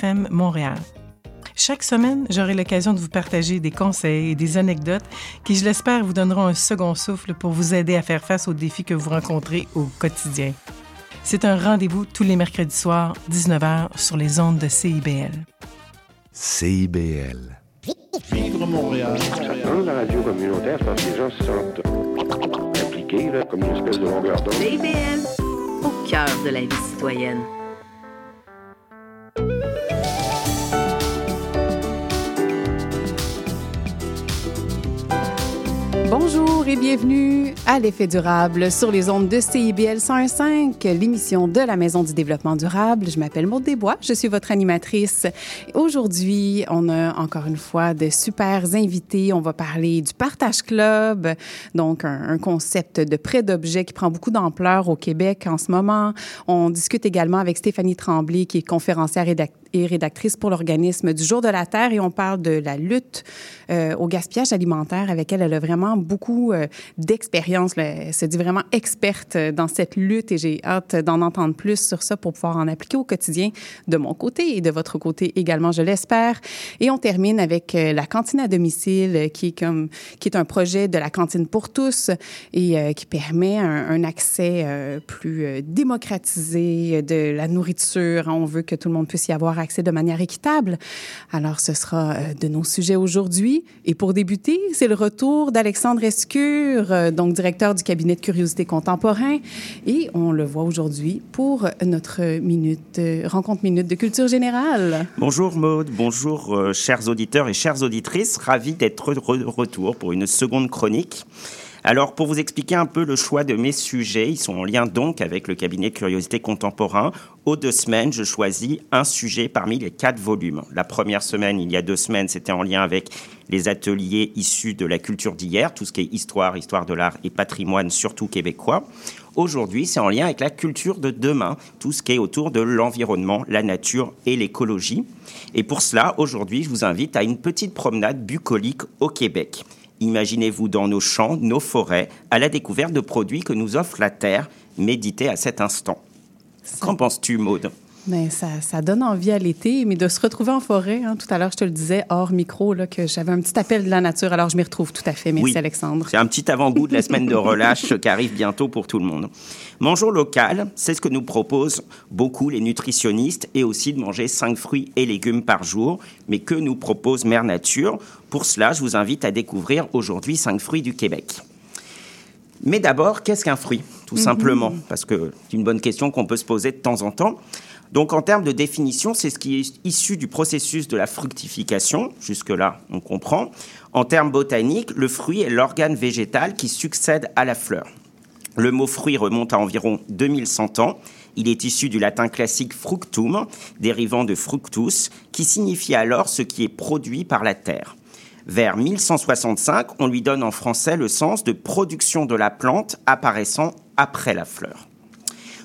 FM Montréal. Chaque semaine, j'aurai l'occasion de vous partager des conseils et des anecdotes qui, je l'espère, vous donneront un second souffle pour vous aider à faire face aux défis que vous rencontrez au quotidien. C'est un rendez-vous tous les mercredis soirs, 19h, sur les ondes de CIBL. CIBL. Vivre Montréal. Dans la radio communautaire, c'est parce que les gens se sentent impliqués, là, comme une espèce de longueur d'onde. CIBL, au cœur de la vie citoyenne. Bonjour et bienvenue à l'effet durable sur les ondes de CIBL 101.5, l'émission de la Maison du développement durable. Je m'appelle Maude Desbois, je suis votre animatrice. Aujourd'hui, on a encore une fois de super invités. On va parler du Partage Club, donc un, un concept de prêt d'objets qui prend beaucoup d'ampleur au Québec en ce moment. On discute également avec Stéphanie Tremblay, qui est conférencière et et rédactrice pour l'organisme du Jour de la Terre et on parle de la lutte euh, au gaspillage alimentaire avec elle. Elle a vraiment beaucoup euh, d'expérience. Elle se dit vraiment experte dans cette lutte et j'ai hâte d'en entendre plus sur ça pour pouvoir en appliquer au quotidien de mon côté et de votre côté également, je l'espère. Et on termine avec euh, la cantine à domicile qui est comme qui est un projet de la cantine pour tous et euh, qui permet un, un accès euh, plus euh, démocratisé de la nourriture. On veut que tout le monde puisse y avoir accès de manière équitable. Alors, ce sera euh, de nos sujets aujourd'hui. Et pour débuter, c'est le retour d'Alexandre Escure, euh, donc directeur du cabinet de curiosité contemporain. Et on le voit aujourd'hui pour notre minute, euh, rencontre minute de culture générale. Bonjour Maude, bonjour chers auditeurs et chères auditrices, ravi d'être de retour pour une seconde chronique. Alors, pour vous expliquer un peu le choix de mes sujets, ils sont en lien donc avec le cabinet Curiosité Contemporain. Aux deux semaines, je choisis un sujet parmi les quatre volumes. La première semaine, il y a deux semaines, c'était en lien avec les ateliers issus de la culture d'hier, tout ce qui est histoire, histoire de l'art et patrimoine, surtout québécois. Aujourd'hui, c'est en lien avec la culture de demain, tout ce qui est autour de l'environnement, la nature et l'écologie. Et pour cela, aujourd'hui, je vous invite à une petite promenade bucolique au Québec. Imaginez-vous dans nos champs, nos forêts, à la découverte de produits que nous offre la Terre. Méditez à cet instant. Qu'en penses-tu, Maude? Mais ça, ça donne envie à l'été, mais de se retrouver en forêt. hein. Tout à l'heure, je te le disais hors micro, là, que j'avais un petit appel de la nature. Alors, je m'y retrouve tout à fait. Merci, Oui. Alexandre. C'est un petit avant-goût de la semaine de relâche qui arrive bientôt pour tout le monde. Mangeons local, c'est ce que nous proposent beaucoup les nutritionnistes et aussi de manger 5 fruits et légumes par jour. Mais que nous propose Mère Nature Pour cela, je vous invite à découvrir aujourd'hui 5 fruits du Québec. Mais d'abord, qu'est-ce qu'un fruit Tout simplement, parce que c'est une bonne question qu'on peut se poser de temps en temps. Donc en termes de définition, c'est ce qui est issu du processus de la fructification. Jusque-là, on comprend. En termes botaniques, le fruit est l'organe végétal qui succède à la fleur. Le mot fruit remonte à environ 2100 ans. Il est issu du latin classique fructum, dérivant de fructus, qui signifie alors ce qui est produit par la terre. Vers 1165, on lui donne en français le sens de production de la plante apparaissant après la fleur.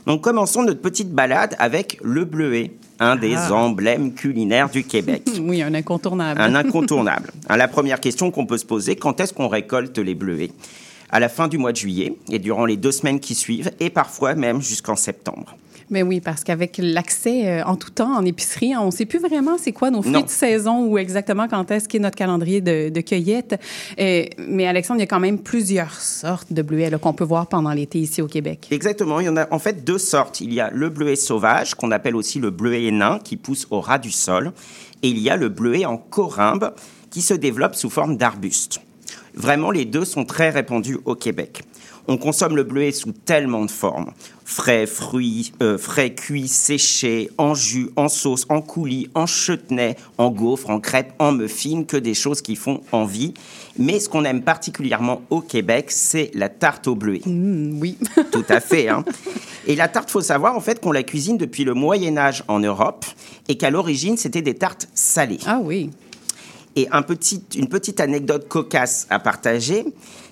Donc commençons notre petite balade avec le bleuet, un des Ah. emblèmes culinaires du Québec. Oui, un incontournable. Un incontournable. Hein, La première question qu'on peut se poser, quand est-ce qu'on récolte les bleuets? À la fin du mois de juillet et durant les deux semaines qui suivent, et parfois même jusqu'en septembre. Mais oui, parce qu'avec l'accès euh, en tout temps en épicerie, on ne sait plus vraiment c'est quoi nos fruits Non. de saison ou exactement quand est-ce qu'est notre calendrier de, de cueillette. Euh, mais Alexandre, il y a quand même plusieurs sortes de bleuets qu'on peut voir pendant l'été ici au Québec. Exactement, il y en a en fait deux sortes. Il y a le bleuet sauvage, qu'on appelle aussi le bleuet nain, qui pousse au ras du sol, et il y a le bleuet en corymbe, qui se développe sous forme d'arbuste. Vraiment, les deux sont très répandus au Québec. On consomme le bleuet sous tellement de formes. Frais, fruits, euh, frais, cuits, séchés, en jus, en sauce, en coulis, en chutney, en gaufres, en crêpes, en muffins, que des choses qui font envie. Mais ce qu'on aime particulièrement au Québec, c'est la tarte au bleuet. Hum, oui. Tout à fait. Hein. Et la tarte, faut savoir en fait qu'on la cuisine depuis le Moyen Âge en Europe et qu'à l'origine c'était des tartes salées. ah oui. Et un petit, une petite anecdote cocasse à partager,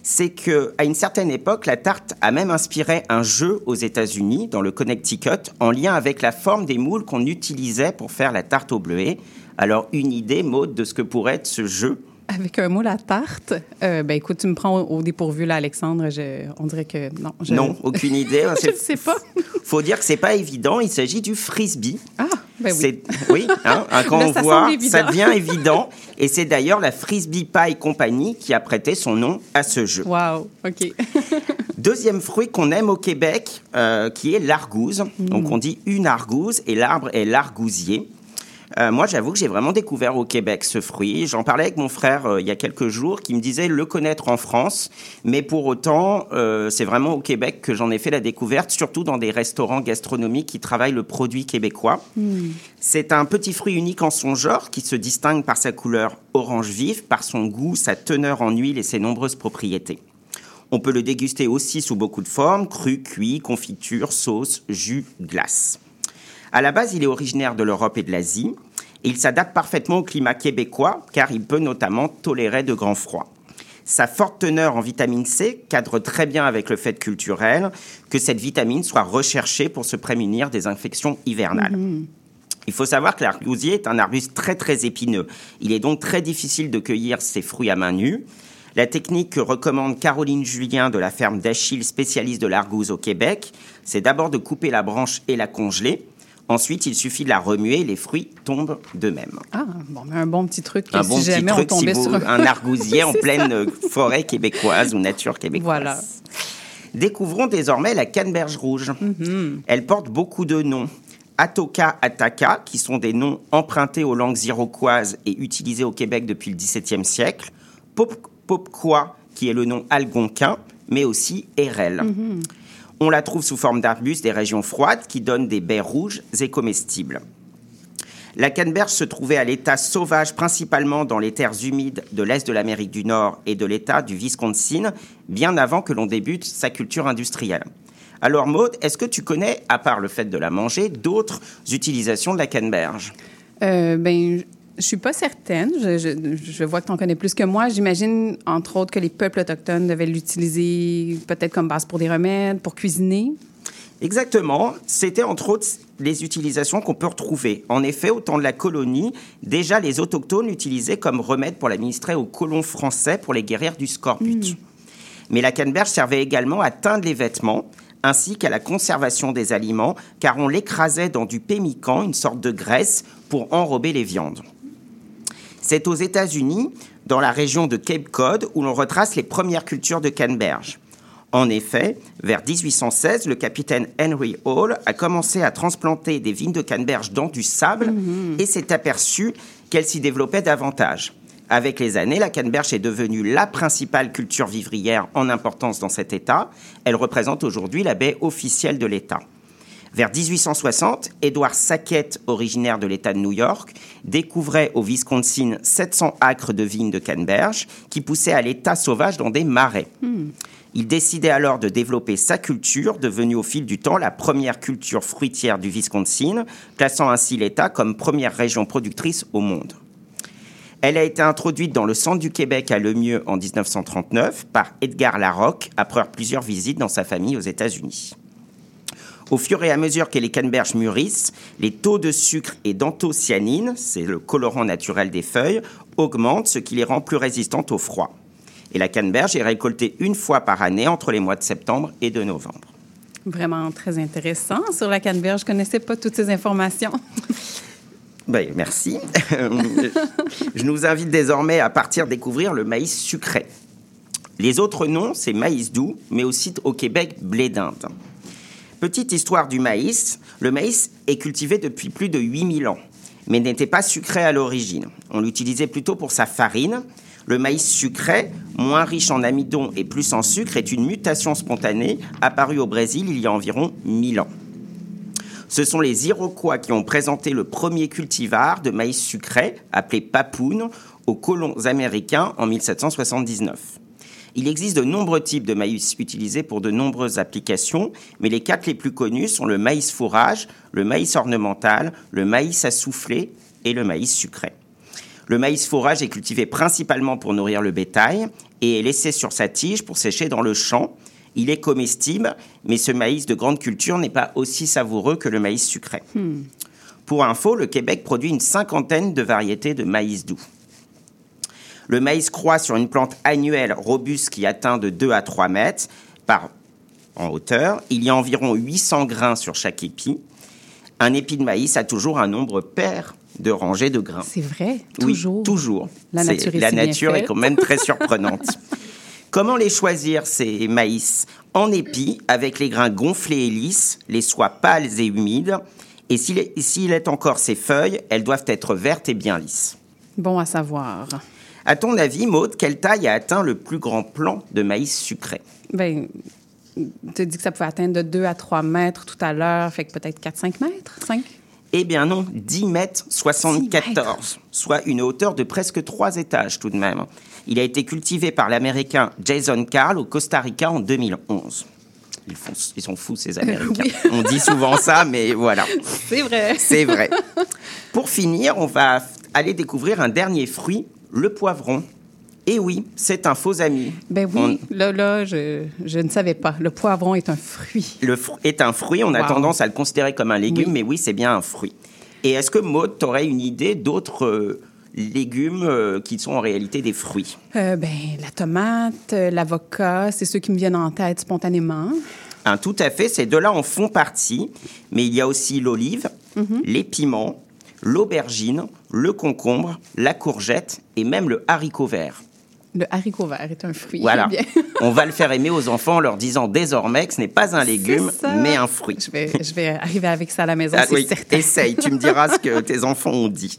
c'est que à une certaine époque, la tarte a même inspiré un jeu aux États-Unis, dans le Connecticut, en lien avec la forme des moules qu'on utilisait pour faire la tarte au bleuet. Alors, une idée, Maude, de ce que pourrait être ce jeu? Avec un moule à tarte, euh, ben écoute, tu me prends au, au dépourvu là, Alexandre. Je- on dirait que non. Je, Non, aucune idée. je ne sais pas. Faut dire que c'est pas évident. Il s'agit du frisbee. Ah, Ben oui. C'est- oui, hein, hein, quand Là, on ça voit, ça devient évident. Et c'est d'ailleurs la Frisbee Pie Company qui a prêté son nom à ce jeu. Wow, OK. Deuxième fruit qu'on aime au Québec, euh, qui est l'argouze. Mm. Donc on dit une argouze et l'arbre est l'argousier. Euh, moi, j'avoue que j'ai vraiment découvert au Québec ce fruit. J'en parlais avec mon frère euh, il y a quelques jours, qui me disait le connaître en France, mais pour autant, euh, c'est vraiment au Québec que j'en ai fait la découverte, surtout dans des restaurants gastronomiques qui travaillent le produit québécois. C'est un petit fruit unique en son genre, qui se distingue par sa couleur orange vif, par son goût, sa teneur en huile et ses nombreuses propriétés. On peut le déguster aussi sous beaucoup de formes, cru, cuit, confiture, sauce, jus, glace. À la base, il est originaire de l'Europe et de l'Asie, et il s'adapte parfaitement au climat québécois, car il peut notamment tolérer de grands froids. Sa forte teneur en vitamine C cadre très bien avec le fait culturel que cette vitamine soit recherchée pour se prémunir des infections hivernales. Il faut savoir que l'argousier est un arbuste très très épineux. Il est donc très difficile de cueillir ses fruits à main nue. La technique que recommande Caroline Julien de la ferme d'Achille, spécialiste de l'argouze au Québec, c'est d'abord de couper la branche et la congeler. Ensuite, il suffit de la remuer les fruits tombent d'eux-mêmes. Ah, bon, mais un bon petit truc Un si bon petit truc si vous, sur un argousier en pleine forêt québécoise ou nature québécoise. Voilà. Découvrons désormais la canneberge rouge. Mm-hmm. Elle porte beaucoup de noms. Atoka, Ataka, qui sont des noms empruntés aux langues iroquoises et utilisés au Québec depuis le XVIIe siècle. Pop- qui est le nom algonquin, mais aussi Erel. Mm-hmm. On la trouve sous forme d'arbustes des régions froides qui donnent des baies rouges et comestibles. La canneberge se trouvait à l'état sauvage principalement dans les terres humides de l'est de l'Amérique du Nord et de l'état du Wisconsin, bien avant que l'on débute sa culture industrielle. Alors Maude, est-ce que tu connais, à part le fait de la manger, d'autres utilisations de la canneberge? Euh, ben, je- suis pas certaine. Je, je- je vois que tu en connais plus que moi. J'imagine, entre autres, que les peuples autochtones devaient l'utiliser peut-être comme base pour des remèdes, pour cuisiner. Exactement, c'était entre autres les utilisations qu'on peut retrouver. En effet, au temps de la colonie, déjà les autochtones l'utilisaient comme remède pour l'administrer aux colons français pour les guérir du scorbut. Mais la canneberge servait également à teindre les vêtements ainsi qu'à la conservation des aliments, car on l'écrasait dans du pémican, une sorte de graisse, pour enrober les viandes. C'est aux États-Unis, dans la région de Cape Cod, où l'on retrace les premières cultures de canneberge. En effet, vers 1816, le capitaine Henry Hall a commencé à transplanter des vignes de canneberge dans du sable et s'est aperçu qu'elles s'y développaient davantage. Avec les années, la canneberge est devenue la principale culture vivrière en importance dans cet État. Elle représente aujourd'hui la baie officielle de l'État. Vers 1860, Edward Sackett, originaire de l'État de New York, découvrait au Wisconsin 700 acres de vignes de canneberge qui poussaient à l'état sauvage dans des marais. Il décidait alors de développer sa culture, devenue au fil du temps la première culture fruitière du Wisconsin, plaçant ainsi l'État comme première région productrice au monde. Elle a été introduite dans le centre du Québec à Lemieux en 1939 par Edgar Larocque après plusieurs visites dans sa famille aux États-Unis. Au fur et à mesure que les canneberges mûrissent, les taux de sucre et d'anthocyanine, c'est le colorant naturel des feuilles, augmentent, ce qui les rend plus résistantes au froid. Et la canneberge est récoltée une fois par année entre les mois de septembre et de novembre. Vraiment très intéressant sur la canneberge. Je connaissais pas toutes ces informations. Ben, merci. Je nous invite désormais à partir découvrir le maïs sucré. Les autres noms, c'est maïs doux, mais aussi au Québec, blé d'Inde. Petite histoire du maïs, le maïs est cultivé depuis plus de 8000 ans, mais n'était pas sucré à l'origine. On l'utilisait plutôt pour sa farine. Le maïs sucré, moins riche en amidon et plus en sucre, est une mutation spontanée apparue au Brésil il y a environ 1000 ans. Ce sont les Iroquois qui ont présenté le premier cultivar de maïs sucré, appelé papoun, aux colons américains en 1779. Il existe de nombreux types de maïs utilisés pour de nombreuses applications, mais les quatre les plus connus sont le maïs fourrage, le maïs ornemental, le maïs à souffler et le maïs sucré. Le maïs fourrage est cultivé principalement pour nourrir le bétail et est laissé sur sa tige pour sécher dans le champ. Il est comestible, mais ce maïs de grande culture n'est pas aussi savoureux que le maïs sucré. Pour info, le Québec produit une cinquantaine de variétés de maïs doux. Le maïs croît sur une plante annuelle robuste qui atteint de 2 à 3 mètres par, en hauteur. Il y a environ 800 grains sur chaque épi. Un épi de maïs a toujours un nombre pair de rangées de grains. C'est vrai, Oui, toujours. La nature est la nature quand même très surprenante. Comment les choisir, ces maïs En épi, avec les grains gonflés et lisses, les soies pâles et humides? Et s'il est, s'il est encore ses feuilles, elles doivent être vertes et bien lisses. Bon à savoir. À ton avis, Maude, quelle taille a atteint le plus grand plant de maïs sucré? Ben, tu as dit que ça pouvait atteindre de 2 à 3 mètres tout à l'heure, fait que peut-être 4-5 mètres? 5? Eh bien non, 10 mètres 74, soit une hauteur de presque 3 étages tout de même. Il a été cultivé par l'Américain Jason Carl au Costa Rica en 2011. Ils, font- ils sont fous ces Américains. On dit souvent ça, mais voilà, C'est vrai. c'est vrai. Pour finir, on va aller découvrir un dernier fruit, le poivron. Et oui, c'est un faux ami. Ben oui, là, là, je, je ne savais pas. Le poivron est un fruit. Le fru- est un fruit, on a tendance à le considérer comme un légume, Oui. mais oui, c'est bien un fruit. Et est-ce que Maud, tu aurais une idée d'autres euh, légumes euh, qui sont en réalité des fruits? Euh, ben, la tomate, l'avocat, c'est ceux qui me viennent en tête spontanément. Hein, Tout à fait, ces deux-là en font partie, mais il y a aussi l'olive, Mhm. les piments, l'aubergine, le concombre, la courgette et même le haricot vert. Le haricot vert est un fruit. Voilà. Bien. On va le faire aimer aux enfants en leur disant désormais que ce n'est pas un légume, mais un fruit. Je vais, je vais arriver avec ça à la maison, Ah c'est oui, certain. essaye, tu me diras ce que tes enfants ont dit.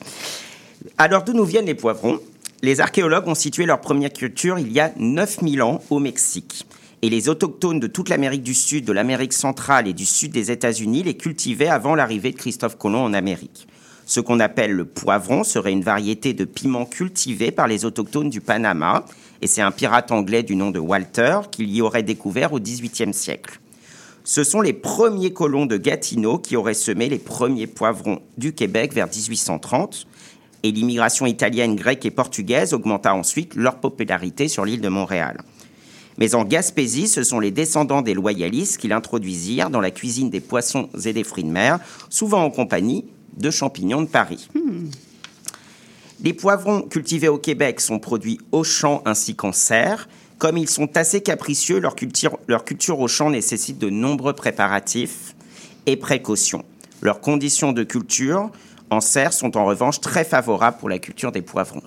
Alors, d'où nous viennent les poivrons? Les archéologues ont situé leur première culture il y a 9000 ans au Mexique. Et les autochtones de toute l'Amérique du Sud, de l'Amérique centrale et du sud des États-Unis les cultivaient avant l'arrivée de Christophe Colomb en Amérique. Ce qu'on appelle le poivron serait une variété de piment cultivé par les autochtones du Panama, et c'est un pirate anglais du nom de Walter qui l'y aurait découvert au XVIIIe siècle. Ce sont les premiers colons de Gatineau qui auraient semé les premiers poivrons du Québec vers 1830. Et l'immigration italienne, grecque et portugaise augmenta ensuite leur popularité sur l'île de Montréal. Mais en Gaspésie, ce sont les descendants des loyalistes qui l'introduisirent dans la cuisine des poissons et des fruits de mer, souvent en compagnie de champignons de Paris. Les poivrons cultivés au Québec sont produits au champ ainsi qu'en serre. Comme ils sont assez capricieux, leur culture, leur culture au champ nécessite de nombreux préparatifs et précautions. Leurs conditions de culture en serre sont en revanche très favorables pour la culture des poivrons.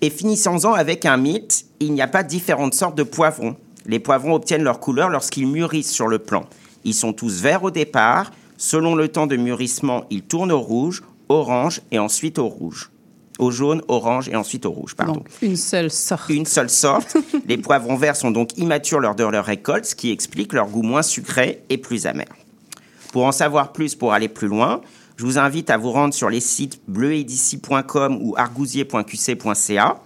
Et finissons-en avec un mythe, il n'y a pas différentes sortes de poivrons. Les poivrons obtiennent leur couleur lorsqu'ils mûrissent sur le plant. Ils sont tous verts au départ. Selon le temps de mûrissement, ils tournent au rouge, orange et ensuite au rouge. Au jaune, orange et ensuite au rouge, pardon. Donc, une seule sorte. Une seule sorte. Les poivrons verts sont donc immatures lors de leur récolte, ce qui explique leur goût moins sucré et plus amer. Pour en savoir plus, pour aller plus loin, je vous invite à vous rendre sur les sites bleuedici.com ou argousier.qc.ca,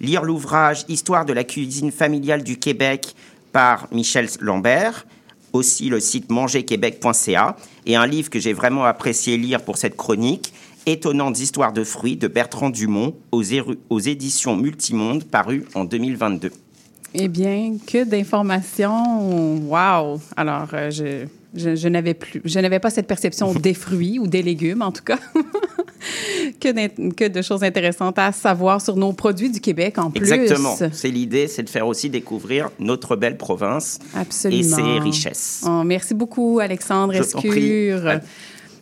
lire l'ouvrage Histoire de la cuisine familiale du Québec par Michel Lambert, aussi le site mangerquebec.ca, et un livre que j'ai vraiment apprécié lire pour cette chronique, Étonnantes histoires de fruits de Bertrand Dumont aux, éditions Multimonde, paru en 2022. Eh bien, que d'informations. Wow! Alors, euh, je, je n'avais plus, je n'avais pas cette perception des fruits ou des légumes, en tout cas. que, de choses intéressantes à savoir sur nos produits du Québec en plus. Exactement. C'est l'idée, c'est de faire aussi découvrir notre belle province Absolument. et ses richesses. Oh, merci beaucoup, Alexandre Je. Escure.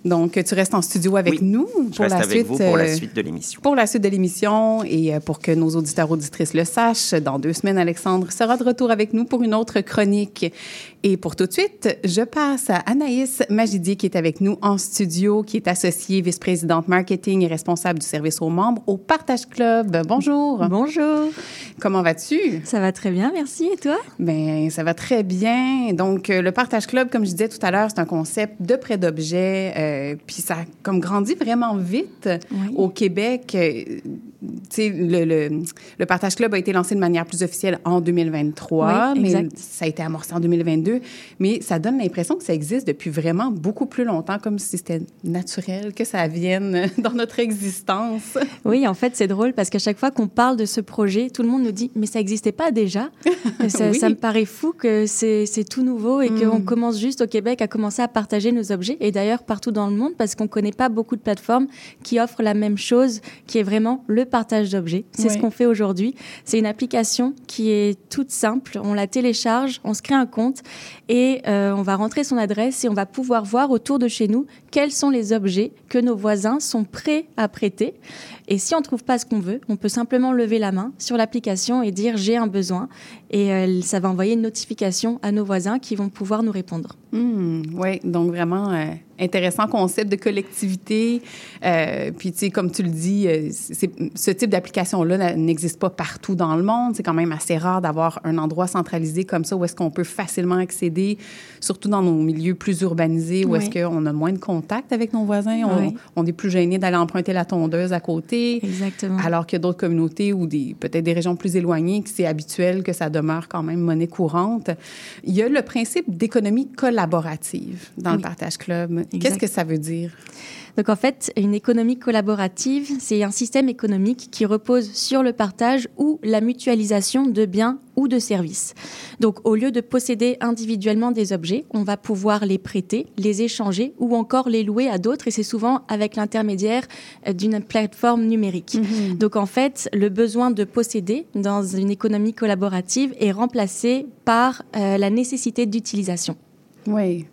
Donc, tu restes en studio avec Oui, nous Je pour reste la avec suite. vous pour la euh, suite de l'émission. pour la suite de l'émission et euh, pour que nos auditeurs auditrices le sachent, dans deux semaines, Alexandre sera de retour avec nous pour une autre chronique. Et pour tout de suite, je passe à Anaïs Magidier qui est avec nous en studio, qui est associée vice-présidente marketing et responsable du service aux membres au Partage Club. Bonjour. Bonjour, Comment vas-tu? ça va très bien, merci. Et toi? Ben, ça va très bien. Donc, euh, le Partage Club, comme je disais tout à l'heure, c'est un concept de prêt d'objets. euh, puis ça a comme grandi vraiment vite Oui. au Québec. Le, le, le Partage Club a été lancé de manière plus officielle en 2023, Oui, mais ça a été amorcé en 2022. Mais ça donne l'impression que ça existe depuis vraiment beaucoup plus longtemps, comme si c'était naturel que ça vienne dans notre existence. Oui, en fait, c'est drôle parce qu'à chaque fois qu'on parle de ce projet, tout le monde nous dit Mais ça n'existait pas déjà ça, Oui. ça me paraît fou que c'est c'est tout nouveau et Mm. qu'on commence juste au Québec à commencer à partager nos objets. Et d'ailleurs, partout dans le monde, parce qu'on ne connaît pas beaucoup de plateformes qui offrent la même chose, qui est vraiment le partage d'objets. C'est ce qu'on fait aujourd'hui. C'est une application qui est toute simple. On la télécharge, on se crée un compte et euh, on va rentrer son adresse et on va pouvoir voir autour de chez nous quels sont les objets que nos voisins sont prêts à prêter. Et si on ne trouve pas ce qu'on veut, on peut simplement lever la main sur l'application et dire j'ai un besoin. Et euh, ça va envoyer une notification à nos voisins qui vont pouvoir nous répondre. oui, donc vraiment euh, intéressant concept de collectivité. Puis, tu sais, comme tu le dis, ce type d'application-là n'existe pas partout dans le monde. C'est quand même assez rare d'avoir un endroit centralisé comme ça où est-ce qu'on peut facilement accéder, surtout dans nos milieux plus urbanisés, où Oui. est-ce qu'on a moins de contact avec nos voisins. On, Oui. on est plus gêné d'aller emprunter la tondeuse à côté. Exactement. Alors qu'il y a d'autres communautés ou des, peut-être des régions plus éloignées que c'est habituel que ça demeure quand même monnaie courante. Il y a le principe d'économie collaborative dans le. Partage Club. Qu'est-ce que ça veut dire? Donc en fait, une économie collaborative, c'est un système économique qui repose sur le partage ou la mutualisation de biens ou de services. Donc au lieu de posséder individuellement des objets, on va pouvoir les prêter, les échanger ou encore les louer à d'autres et c'est souvent avec l'intermédiaire euh, d'une plateforme numérique. Donc en fait, le besoin de posséder dans une économie collaborative est remplacé par euh, la nécessité d'utilisation. Oui.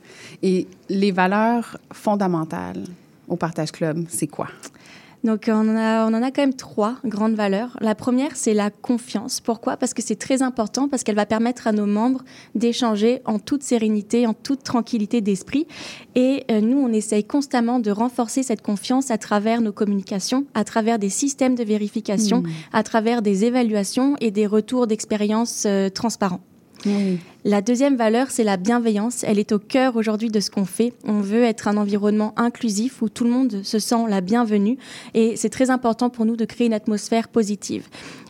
Et les valeurs fondamentales au Partage Club, c'est quoi? Donc on en, a, on en a quand même trois grandes valeurs. La première, c'est la confiance. Pourquoi? Parce que c'est très important, parce qu'elle va permettre à nos membres d'échanger en toute sérénité, en toute tranquillité d'esprit. Et euh, nous, on essaye constamment de renforcer cette confiance à travers nos communications, à travers des systèmes de vérification, à travers des évaluations et des retours d'expérience euh, transparents. La deuxième valeur, c'est la bienveillance. Elle est au cœur aujourd'hui de ce qu'on fait. On veut être un environnement inclusif où tout le monde se sent la bienvenue. Et c'est très important pour nous de créer une atmosphère positive.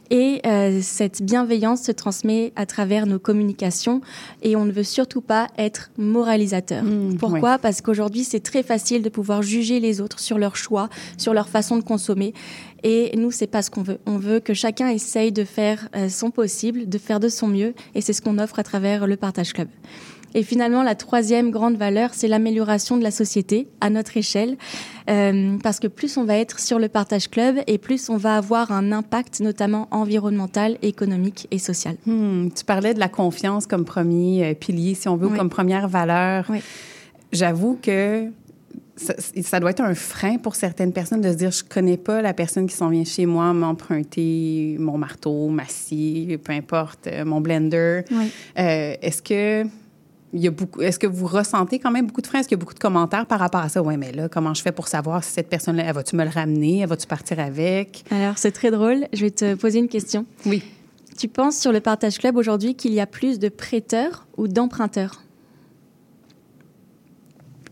Et euh, cette bienveillance se transmet à travers nos communications et on ne veut surtout pas être moralisateur. Mmh, Pourquoi? Parce qu'aujourd'hui, c'est très facile de pouvoir juger les autres sur leur choix, sur leur façon de consommer. Et nous, c'est pas ce qu'on veut. On veut que chacun essaye de faire euh, son possible, de faire de son mieux. Et c'est ce qu'on offre à travers le Partage Club. Et finalement, la troisième grande valeur, c'est l'amélioration de la société à notre échelle. Euh, parce que plus on va être sur le Partage Club et plus on va avoir un impact, notamment environnemental, économique et social. Hmm, tu parlais de la confiance comme premier euh, pilier, si on veut, Oui. comme première valeur. Oui. J'avoue que ça, ça doit être un frein pour certaines personnes de se dire je connais pas la personne qui s'en vient chez moi m'emprunter mon marteau, ma scie, peu importe, euh, mon blender. Oui. Euh, Est-ce que il y a beaucoup, est-ce que vous ressentez quand même beaucoup de freins? Est-ce qu'il y a beaucoup de commentaires par rapport à ça? Oui, mais là, comment je fais pour savoir si cette personne-là, elle va-tu me le ramener? Elle va-tu partir avec? Alors, c'est très drôle. Je vais te poser une question. Oui. Tu penses sur le Partage Club aujourd'hui qu'il y a plus de prêteurs ou d'emprunteurs?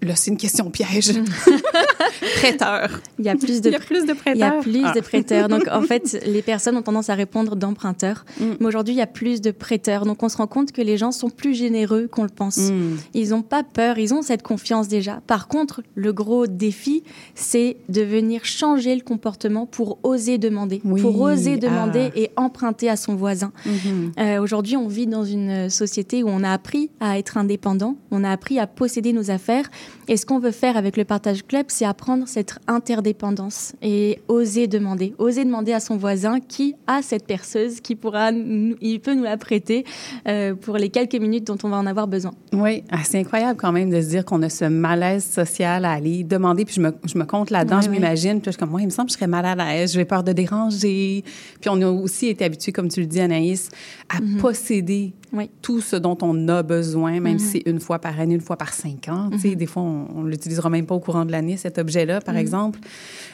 Là, c'est une question piège. Prêteur. Il y a plus de Il y a plus de prêteurs. Il y a plus Ah. de prêteurs. Donc, en fait, les personnes ont tendance à répondre d'emprunteurs. Mm. Mais aujourd'hui, il y a plus de prêteurs. Donc, on se rend compte que les gens sont plus généreux qu'on le pense. Mm. Ils n'ont pas peur, ils ont cette confiance déjà. Par contre, le gros défi, c'est de venir changer le comportement pour oser demander. Oui. Pour oser demander Ah. et emprunter à son voisin. Mhm. Euh, Aujourd'hui, on vit dans une société où on a appris à être indépendant, on a appris à posséder nos affaires. Et ce qu'on veut faire avec le Partage Club, c'est apprendre cette interdépendance et oser demander. Oser demander à son voisin qui a cette perceuse, qui pourra, il peut nous la prêter euh, pour les quelques minutes dont on va en avoir besoin. Oui, ah, c'est incroyable quand même de se dire qu'on a ce malaise social à aller demander. Puis je me, je me compte là-dedans, Oui, je oui. m'imagine. Puis je suis comme, moi, il me semble que je serais mal à l'aise, j'ai peur de déranger. Puis on a aussi été habitués, comme tu le dis, Anaïs, à posséder Oui. tout ce dont on a besoin, même si c'est une fois par année, une fois par cinq ans. Tu sais, Des fois, on ne l'utilisera même pas au courant de l'année, cet objet-là, par exemple.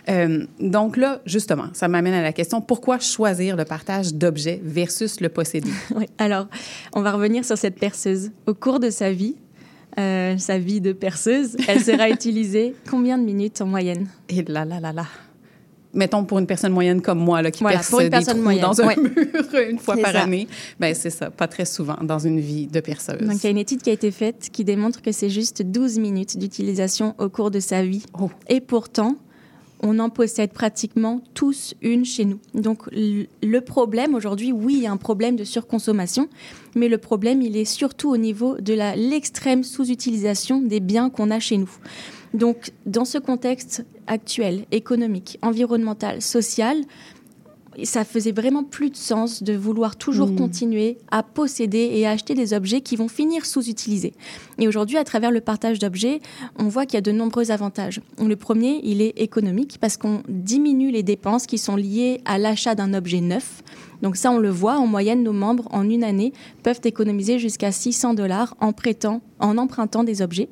Euh, donc là, justement, ça m'amène à la question, pourquoi choisir le partage d'objets versus le posséder? Oui. Alors, on va revenir sur cette perceuse. Au cours de sa vie, euh, sa vie de perceuse, elle sera utilisée combien de minutes en moyenne? Et là, là, là, là. Mettons pour une personne moyenne comme moi, là, qui Voilà, perce des trous moyenne, dans un ouais. mur une fois par ça. année, ben c'est ça, pas très souvent dans une vie de perceuse. Donc, il y a une étude qui a été faite qui démontre que c'est juste 12 minutes d'utilisation au cours de sa vie. Oh. Et pourtant, on en possède pratiquement tous une chez nous. Donc, le problème aujourd'hui, oui, il y a un problème de surconsommation, mais le problème, il est surtout au niveau de l'extrême sous-utilisation des biens qu'on a chez nous. Donc, dans ce contexte actuel, économique, environnemental, social, ça faisait vraiment plus de sens de vouloir toujours Mm. continuer à posséder et à acheter des objets qui vont finir sous-utilisés. Et aujourd'hui, à travers le partage d'objets, on voit qu'il y a de nombreux avantages. Le premier, il est économique parce qu'on diminue les dépenses qui sont liées à l'achat d'un objet neuf. Donc ça, on le voit, en moyenne, nos membres, en une année, peuvent économiser jusqu'à 600 dollars en, prêtant, en empruntant des objets.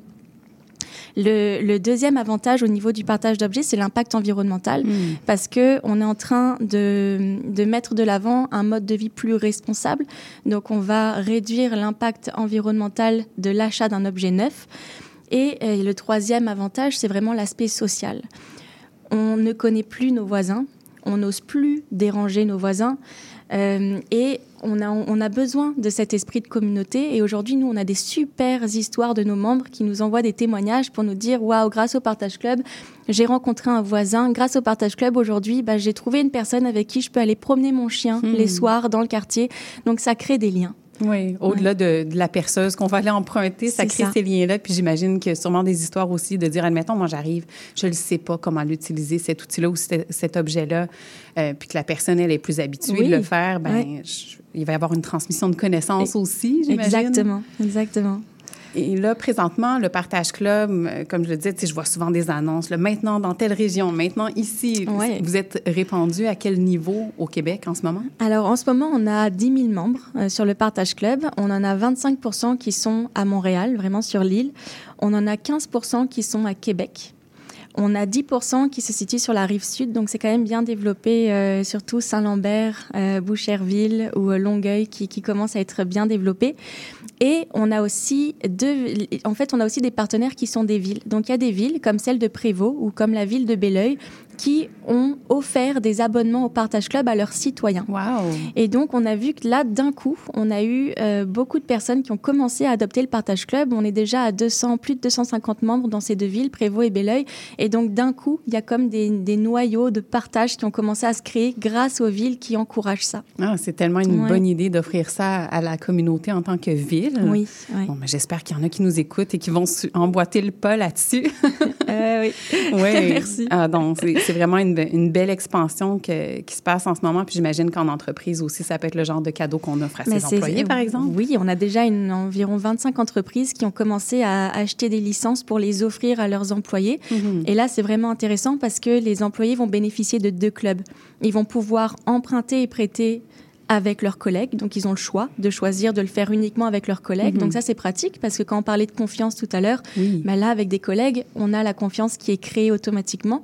Le, le deuxième avantage au niveau du partage d'objets, c'est l'impact environnemental Mm. parce que on est en train de, de mettre de l'avant un mode de vie plus responsable. Donc, on va réduire l'impact environnemental de l'achat d'un objet neuf. Et le troisième avantage, c'est vraiment l'aspect social. On ne connaît plus nos voisins, on n'ose plus déranger nos voisins. euh, et on a, on a besoin de cet esprit de communauté. Et aujourd'hui, nous, on a des super histoires de nos membres qui nous envoient des témoignages pour nous dire Waouh, grâce au Partage Club, j'ai rencontré un voisin. Grâce au Partage Club, aujourd'hui, bah, j'ai trouvé une personne avec qui je peux aller promener mon chien Hmm. les soirs dans le quartier. Donc, ça crée des liens. Oui, au-delà de, de la perceuse qu'on va aller emprunter, ça crée ça. ces liens-là. Puis j'imagine qu'il y a sûrement des histoires aussi de dire, admettons, moi j'arrive, je ne sais pas comment l'utiliser, cet outil-là ou cet, cet objet-là, euh, puis que la personne, elle est plus habituée Oui. de le faire, ben, Ouais. je- il va y avoir une transmission de connaissances aussi, j'imagine. Exactement, exactement. Et là, présentement, le Partage Club, euh, comme je le disais, je vois souvent des annonces, là, maintenant dans telle région, maintenant ici. Ouais. Vous êtes répandu à quel niveau au Québec en ce moment? Alors, en ce moment, on a 10 000 membres euh, sur le Partage Club. On en a 25% qui sont à Montréal, vraiment sur l'île. On en a 15% qui sont à Québec. On a 10 qui se situent sur la rive sud, donc c'est quand même bien développé, euh, surtout Saint-Lambert, euh, Boucherville ou Longueuil qui, qui commencent à être bien développés. Et on a aussi en fait, on a aussi des partenaires qui sont des villes. Donc il y a des villes comme celle de Prévost ou comme la ville de Belleuil qui ont offert des abonnements au Partage Club à leurs citoyens. Wow! Et donc, on a vu que là, d'un coup, on a eu euh, beaucoup de personnes qui ont commencé à adopter le Partage Club. On est déjà à 200, plus de 250 membres dans ces deux villes, Prévost et Belleuil. Et donc, d'un coup, il y a comme des, des noyaux de partage qui ont commencé à se créer grâce aux villes qui encouragent ça. Ah, c'est tellement une Ouais. bonne idée d'offrir ça à la communauté en tant que ville. Oui. Bon, ben, j'espère qu'il y en a qui nous écoutent et qui vont emboîter le pas là-dessus. Euh, oui. oui. Merci. Ah, donc, c'est c'est vraiment une, be- une belle expansion que- qui se passe en ce moment. Puis j'imagine qu'en entreprise aussi, ça peut être le genre de cadeau qu'on offre à Mais ses employés, par exemple. Oui, on a déjà une, environ 25 entreprises qui ont commencé à acheter des licences pour les offrir à leurs employés. Mhm. Et là, c'est vraiment intéressant parce que les employés vont bénéficier de deux clubs. Ils vont pouvoir emprunter et prêter avec leurs collègues. Donc, ils ont le choix de choisir de le faire uniquement avec leurs collègues. Mhm. Donc, ça, c'est pratique parce que quand on parlait de confiance tout à l'heure, Oui. ben là, avec des collègues, on a la confiance qui est créée automatiquement.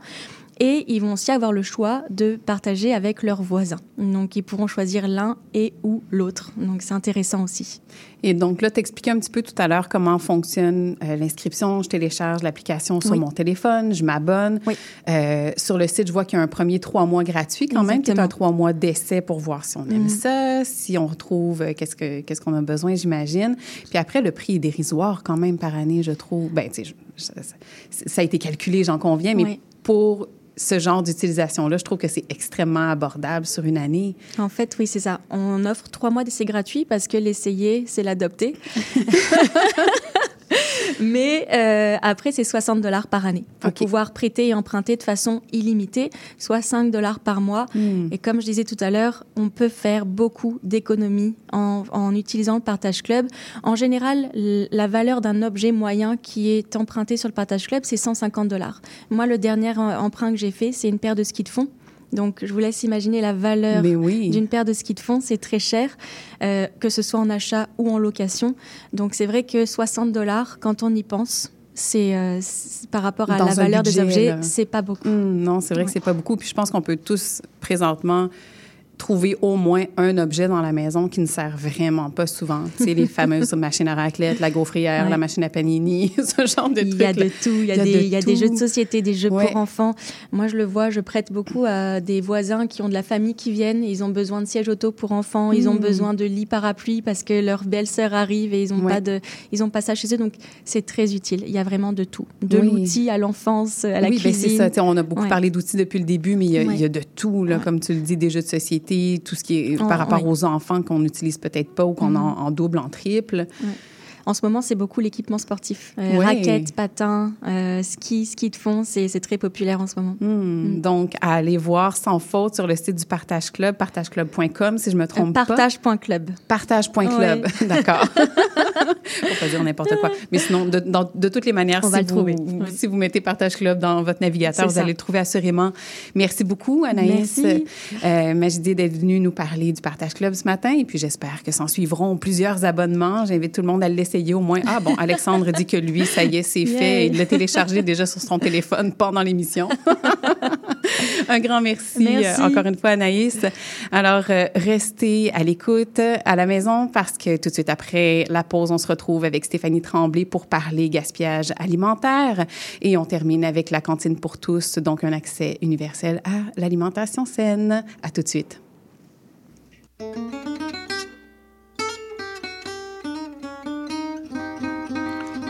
Et ils vont aussi avoir le choix de partager avec leurs voisins. Donc, ils pourront choisir l'un et ou l'autre. Donc, c'est intéressant aussi. Et donc là, tu expliquais un petit peu tout à l'heure comment fonctionne euh, l'inscription. Je télécharge l'application sur Oui. mon téléphone, je m'abonne. Oui. Euh, sur le site, je vois qu'il y a un premier trois mois gratuit quand même, qui est un trois mois d'essai pour voir si on aime Mhm. ça, si on retrouve euh, qu'est-ce que qu'est-ce qu'on a besoin, j'imagine. Puis après, le prix est dérisoire quand même par année, je trouve. Ben, tu sais, je- ça, a été calculé, j'en conviens, mais Oui. pour ce genre d'utilisation-là, je trouve que c'est extrêmement abordable sur une année. En fait, oui, c'est ça. On offre trois mois d'essai gratuit parce que l'essayer, c'est l'adopter. Mais euh, après, c'est 60 dollars par année pour pouvoir prêter et emprunter de façon illimitée, soit 5 dollars par mois. Hmm. Et comme je disais tout à l'heure, on peut faire beaucoup d'économies en, en utilisant le Partage Club. En général, la valeur d'un objet moyen qui est emprunté sur le Partage Club, c'est 150 dollars. Moi, le dernier euh, emprunt que j'ai fait, c'est une paire de skis de fond. Donc, je vous laisse imaginer la valeur oui. d'une paire de skis de fond, c'est très cher, euh, que ce soit en achat ou en location. Donc c'est vrai que 60 dollars, quand on y pense, c'est euh, par rapport à Dans la valeur budget, des objets, c'est pas beaucoup. Hum, non, c'est vrai que c'est pas beaucoup. Puis je pense qu'on peut tous présentement trouver au moins un objet dans la maison qui ne sert vraiment pas souvent. Tu sais, les fameuses machines à raclette, la gaufrière, Ouais. la machine à panini, ce genre de Il trucs. y a de tout, il y a, des, de il y a des tout. jeux de société, des jeux Ouais. pour enfants. Moi, je le vois, je prête beaucoup à des voisins qui ont de la famille qui viennent. Ils ont besoin de sièges auto pour enfants, ils ont Mm. besoin de lits parapluies parce que leur belle-sœur arrive et ils n'ont Ouais. pas de, ils ont pas ça chez eux. Donc, c'est très utile. Il y a vraiment de tout, de Oui. l'outil à l'enfance, à la oui, ben cuisine. c'est ça. Tu sais, on a beaucoup parlé d'outils depuis le début, mais il y a, il y a de tout, là, comme tu le dis, des jeux de société, tout ce qui est par rapport oui. aux enfants qu'on n'utilise peut-être pas ou qu'on Mhm. a en, en double, en triple. En ce moment, c'est beaucoup l'équipement sportif. Euh, Ouais. Raquettes, patins, euh, ski, ski de fond, c'est très populaire en ce moment. Hmm, Donc, à aller voir sans faute sur le site du Partage Club, partageclub.com, si je me trompe pas. Partage.club. Partage.club. D'accord. Pour pas dire n'importe quoi. Mais sinon, de, dans- de toutes les manières, On si, va le vous, trouver. vous- Ouais. si vous mettez Partage Club dans votre navigateur, vous ça. allez le trouver assurément. Merci beaucoup, Anaïs. Merci. Euh, d'être venue nous parler du Partage Club ce matin. Et puis, j'espère que s'en suivront plusieurs abonnements. J'invite tout le monde à l'essayer au moins. Ah bon, Alexandre dit que lui, ça y est, c'est fait. Il l'a téléchargé déjà sur son téléphone pendant l'émission. Un grand merci, Merci. euh, encore une fois, Anaïs. Alors, euh, restez à l'écoute à la maison parce que tout de suite après la pause, on se retrouve avec Stéphanie Tremblay pour parler gaspillage alimentaire. Et on termine avec la cantine pour tous, donc un accès universel à l'alimentation saine. À tout de suite.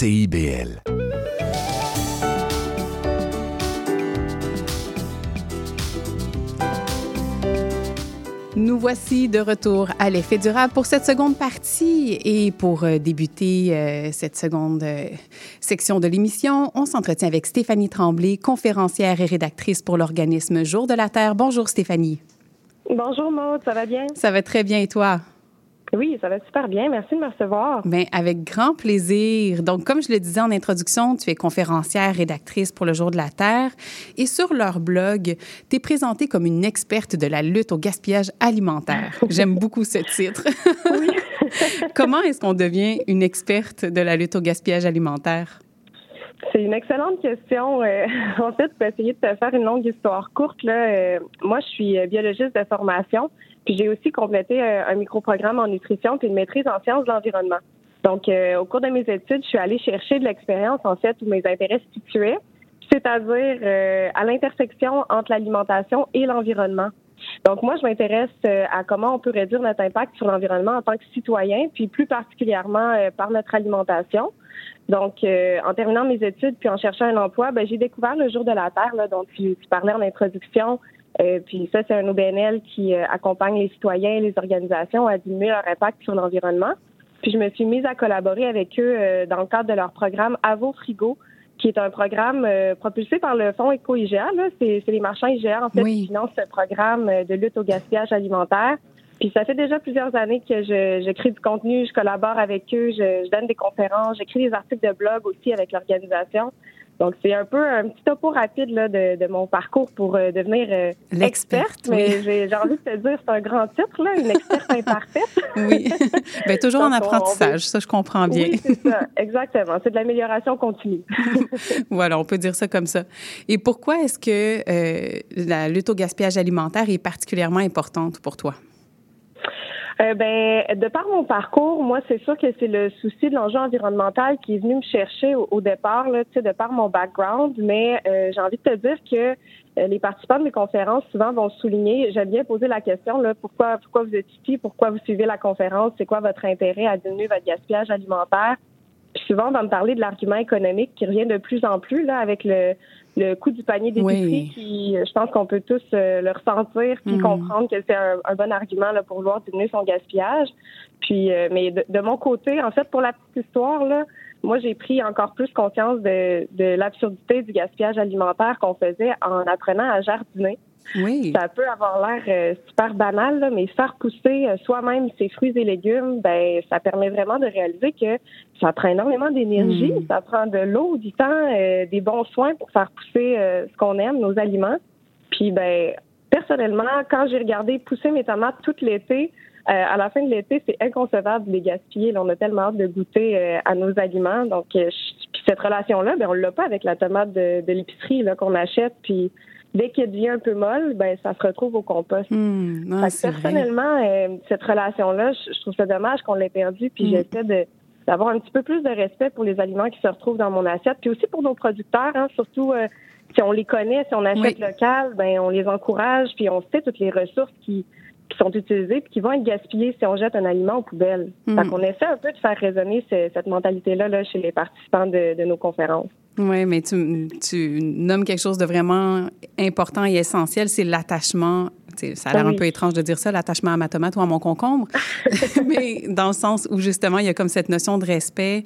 CIBL. Nous voici de retour à l'effet durable pour cette seconde partie. Et pour euh, débuter euh, cette seconde euh, section de l'émission, on s'entretient avec Stéphanie Tremblay, conférencière et rédactrice pour l'organisme Jour de la Terre. Bonjour Stéphanie. Bonjour Maude, ça va bien? Ça va très bien et toi? Oui, ça va super bien. Merci de me recevoir. Bien, avec grand plaisir. Donc, comme je le disais en introduction, tu es conférencière, rédactrice pour le Jour de la Terre. Et sur leur blog, tu es présentée comme une experte de la lutte au gaspillage alimentaire. J'aime beaucoup ce titre. Comment est-ce qu'on devient une experte de la lutte au gaspillage alimentaire? C'est une excellente question. Euh, en fait, pour essayer de te faire une longue histoire courte, là, euh, moi, je suis euh, biologiste de formation, puis j'ai aussi complété euh, un microprogramme en nutrition puis une maîtrise en sciences de l'environnement. Donc, euh, au cours de mes études, je suis allée chercher de l'expérience, en fait, où mes intérêts se situaient, c'est-à-dire euh, à l'intersection entre l'alimentation et l'environnement. Donc, moi, je m'intéresse euh, à comment on peut réduire notre impact sur l'environnement en tant que citoyen, puis plus particulièrement euh, par notre alimentation. Donc, en terminant mes études puis en cherchant un emploi, ben, j'ai découvert le jour de la Terre, là, dont tu parlais en introduction. Euh, puis ça, c'est un OBNL qui euh, accompagne les citoyens et les organisations à diminuer leur impact sur l'environnement. Puis je me suis mise à collaborer avec eux euh, dans le cadre de leur programme Avo Frigo, qui est un programme propulsé par le fonds Éco-IGA. là. C'est les marchands IGA, en fait, qui financent ce programme de lutte au gaspillage alimentaire. Puis ça fait déjà plusieurs années que je, je crée du contenu, je collabore avec eux, je, je donne des conférences, j'écris des articles de blog aussi avec l'organisation. Donc c'est un peu un petit topo rapide là, de, de mon parcours pour euh, devenir euh, L'experte, experte. Mais oui. j'ai j'ai envie de te dire, c'est un grand titre, là, une experte imparfaite. Oui. Bien, toujours en on- on apprentissage, ça, je comprends bien. Oui, c'est ça, exactement. C'est de l'amélioration continue. voilà, on peut dire ça comme ça. Et pourquoi est-ce que euh, la lutte au gaspillage alimentaire est particulièrement importante pour toi? Euh, ben, de par mon parcours, moi, c'est sûr que c'est le souci de l'enjeu environnemental qui est venu me chercher au, départ, là, de par mon background. Mais euh, j'ai envie de te dire que euh, les participants de mes conférences souvent vont souligner. J'aime bien poser la question là, pourquoi, pourquoi vous êtes ici, pourquoi vous suivez la conférence, c'est quoi votre intérêt à diminuer votre gaspillage alimentaire? Puis souvent, on va me parler de l'argument économique qui revient de plus en plus là avec le, le coût du panier d'épicerie Oui. qui, euh, je pense qu'on peut tous euh, le ressentir puis Mm. comprendre que c'est un, un bon argument là, pour vouloir diminuer son gaspillage. Puis, euh, mais de, de mon côté, en fait, pour la petite histoire, là, moi, j'ai pris encore plus conscience de, de l'absurdité du gaspillage alimentaire qu'on faisait en apprenant à jardiner. Oui. Ça peut avoir l'air euh, super banal, là, mais faire pousser euh, soi-même ses fruits et légumes, ben ça permet vraiment de réaliser que ça prend énormément d'énergie, Mm. ça prend de l'eau, du temps, euh, des bons soins pour faire pousser ce qu'on aime, nos aliments. Puis ben personnellement, quand j'ai regardé pousser mes tomates tout l'été, euh, à la fin de l'été, c'est inconcevable de les gaspiller. Là, on a tellement hâte de goûter euh, à nos aliments. Donc, euh, je- puis cette relation-là, ben, on l'a pas avec la tomate de, de l'épicerie là, qu'on achète. Puis dès qu'elle devient un peu molle, ben, ça se retrouve au compost. Hmm, non, vrai. personnellement, euh, cette relation-là, je, je trouve ça dommage qu'on l'ait perdue. Puis Mm. j'essaie de d'avoir un petit peu plus de respect pour les aliments qui se retrouvent dans mon assiette, puis aussi pour nos producteurs, hein, surtout euh, si on les connaît, si on achète Oui. local, ben on les encourage, puis on sait toutes les ressources qui qui sont utilisées puis qui vont être gaspillées si on jette un aliment aux poubelles. Mm. Fait qu'on essaie un peu de faire résonner ce- cette mentalité-là là, chez les participants de, de nos conférences. Oui, mais tu, tu nommes quelque chose de vraiment important et essentiel, c'est l'attachement. Ça a l'air Oui. un peu étrange de dire ça, l'attachement à ma tomate ou à mon concombre, mais dans le sens où justement, il y a comme cette notion de respect,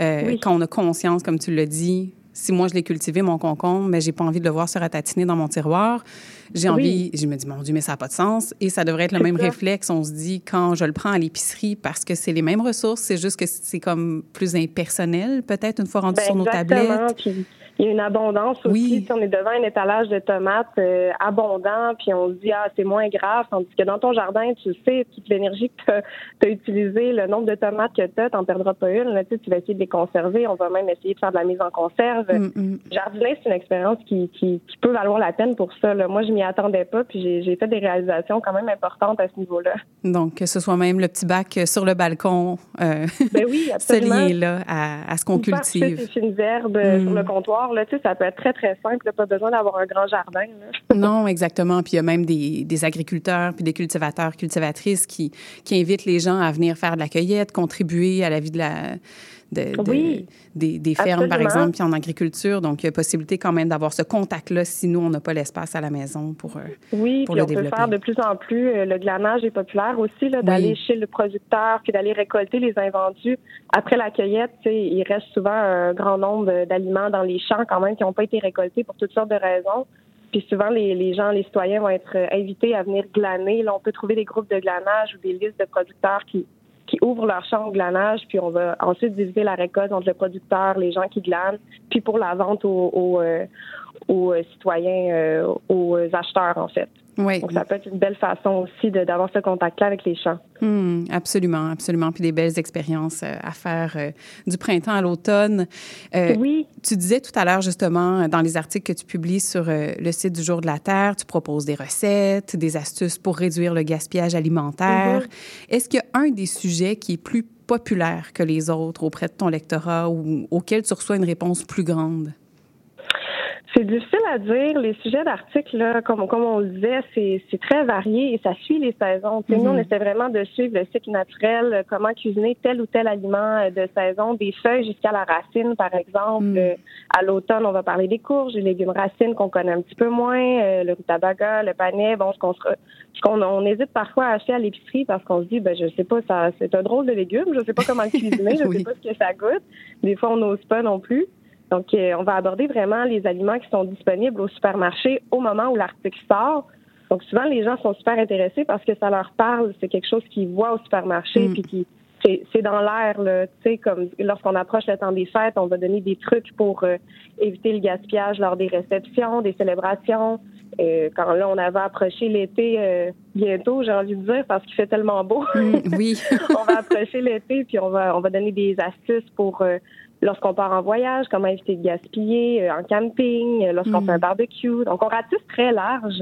euh, Oui. quand on a conscience, comme tu l'as dit. Si moi, je l'ai cultivé, mon concombre, mais j'ai pas envie de le voir se ratatiner dans mon tiroir. J'ai Oui. envie, je me dis, mon Dieu, mais ça n'a pas de sens. Et ça devrait être le même ça. réflexe, on se dit, quand je le prends à l'épicerie, parce que c'est les mêmes ressources, c'est juste que c'est comme plus impersonnel, peut-être, une fois rendu Ben, sur nos tablettes. Puis il y a une abondance aussi. Oui. Si on est devant un étalage de tomates euh, abondant, puis on se dit ah c'est moins grave, tandis que dans ton jardin, tu sais toute l'énergie que tu as utilisée, le nombre de tomates que tu as, t'en perdras pas une. Là, tu tu vas essayer de les conserver. On va même essayer de faire de la mise en conserve. Mm, mm. Jardiner, c'est une expérience qui, qui, qui peut valoir la peine pour ça. Là. Moi, je m'y attendais pas, puis j'ai- fait des réalisations quand même importantes à ce niveau-là. Donc, que ce soit même le petit bac euh, sur le balcon, euh, Ben oui, ce absolument. lien-là à, à ce qu'on cultive. ses fines herbes euh, Mm. sur le comptoir, là, tu sais, ça peut être très, très simple. là, Pas besoin d'avoir un grand jardin. là. Non, exactement. Puis il y a même des, des agriculteurs puis des cultivateurs, cultivatrices qui, qui invitent les gens à venir faire de la cueillette, contribuer à la vie de la de, de- Oui, des, des fermes, par exemple, puis en agriculture. Donc, il y a possibilité quand même d'avoir ce contact-là si nous, on n'a pas l'espace à la maison pour, euh, Oui, pour le on peut faire de plus en plus. euh, le glanage est populaire aussi, Oui. d'aller chez le producteur puis d'aller récolter les invendus. Après la cueillette, il reste souvent un grand nombre d'aliments dans les champs quand même qui n'ont pas été récoltés pour toutes sortes de raisons. Puis souvent, les, les gens, les citoyens vont être euh, invités à venir glaner. Là, on peut trouver des groupes de glanage ou des listes de producteurs qui, qui ouvrent leur champ au glanage, puis on va ensuite diviser la récolte entre le producteur, les gens qui glanent, puis pour la vente aux, aux, euh, aux, euh, citoyens, euh, aux acheteurs, en fait. Oui, Donc, ça peut être une belle façon aussi d'avoir ce contact-là avec les champs. Hmm, absolument, absolument. Puis des belles expériences euh, à faire euh, du printemps à l'automne. Euh, oui. Tu disais tout à l'heure, justement, dans les articles que tu publies sur euh, le site du Jour de la Terre, tu proposes des recettes, des astuces pour réduire le gaspillage alimentaire. Mm-hmm. Est-ce qu'il y a un des sujets qui est plus populaire que les autres auprès de ton lectorat ou auquel tu reçois une réponse plus grande? C'est difficile à dire. Les sujets d'articles, comme, comme on le disait, c'est très varié et ça suit les saisons. Nous, on Mhm. essaie vraiment de suivre le cycle naturel, euh, comment cuisiner tel ou tel aliment euh, de saison, des feuilles jusqu'à la racine, par exemple. Mhm. Euh, à l'automne, on va parler des courges, des légumes racines qu'on connaît un petit peu moins, le rutabaga, le panais, bon, ce qu'on qu'on on hésite parfois à acheter à l'épicerie parce qu'on se dit, ben, je sais pas, ça, c'est un drôle de légume, je sais pas comment le cuisiner, je Oui. sais pas ce que ça goûte. Des fois, on n'ose pas non plus. Donc, euh, on va aborder vraiment les aliments qui sont disponibles au supermarché au moment où l'article sort. Donc, souvent, les gens sont super intéressés parce que ça leur parle. C'est quelque chose qu'ils voient au supermarché, Mm. puis qui c'est dans l'air, là. Tu sais, comme lorsqu'on approche le temps des fêtes, on va donner des trucs pour euh, éviter le gaspillage lors des réceptions, des célébrations. Euh, quand là, on avait approché l'été euh, bientôt, j'ai envie de dire, parce qu'il fait tellement beau. Hmm, oui. on va approcher l'été, puis on va, on va donner des astuces pour euh, lorsqu'on part en voyage, comment éviter de gaspiller, euh, en camping, euh, lorsqu'on Mm. fait un barbecue. Donc, on ratisse très large.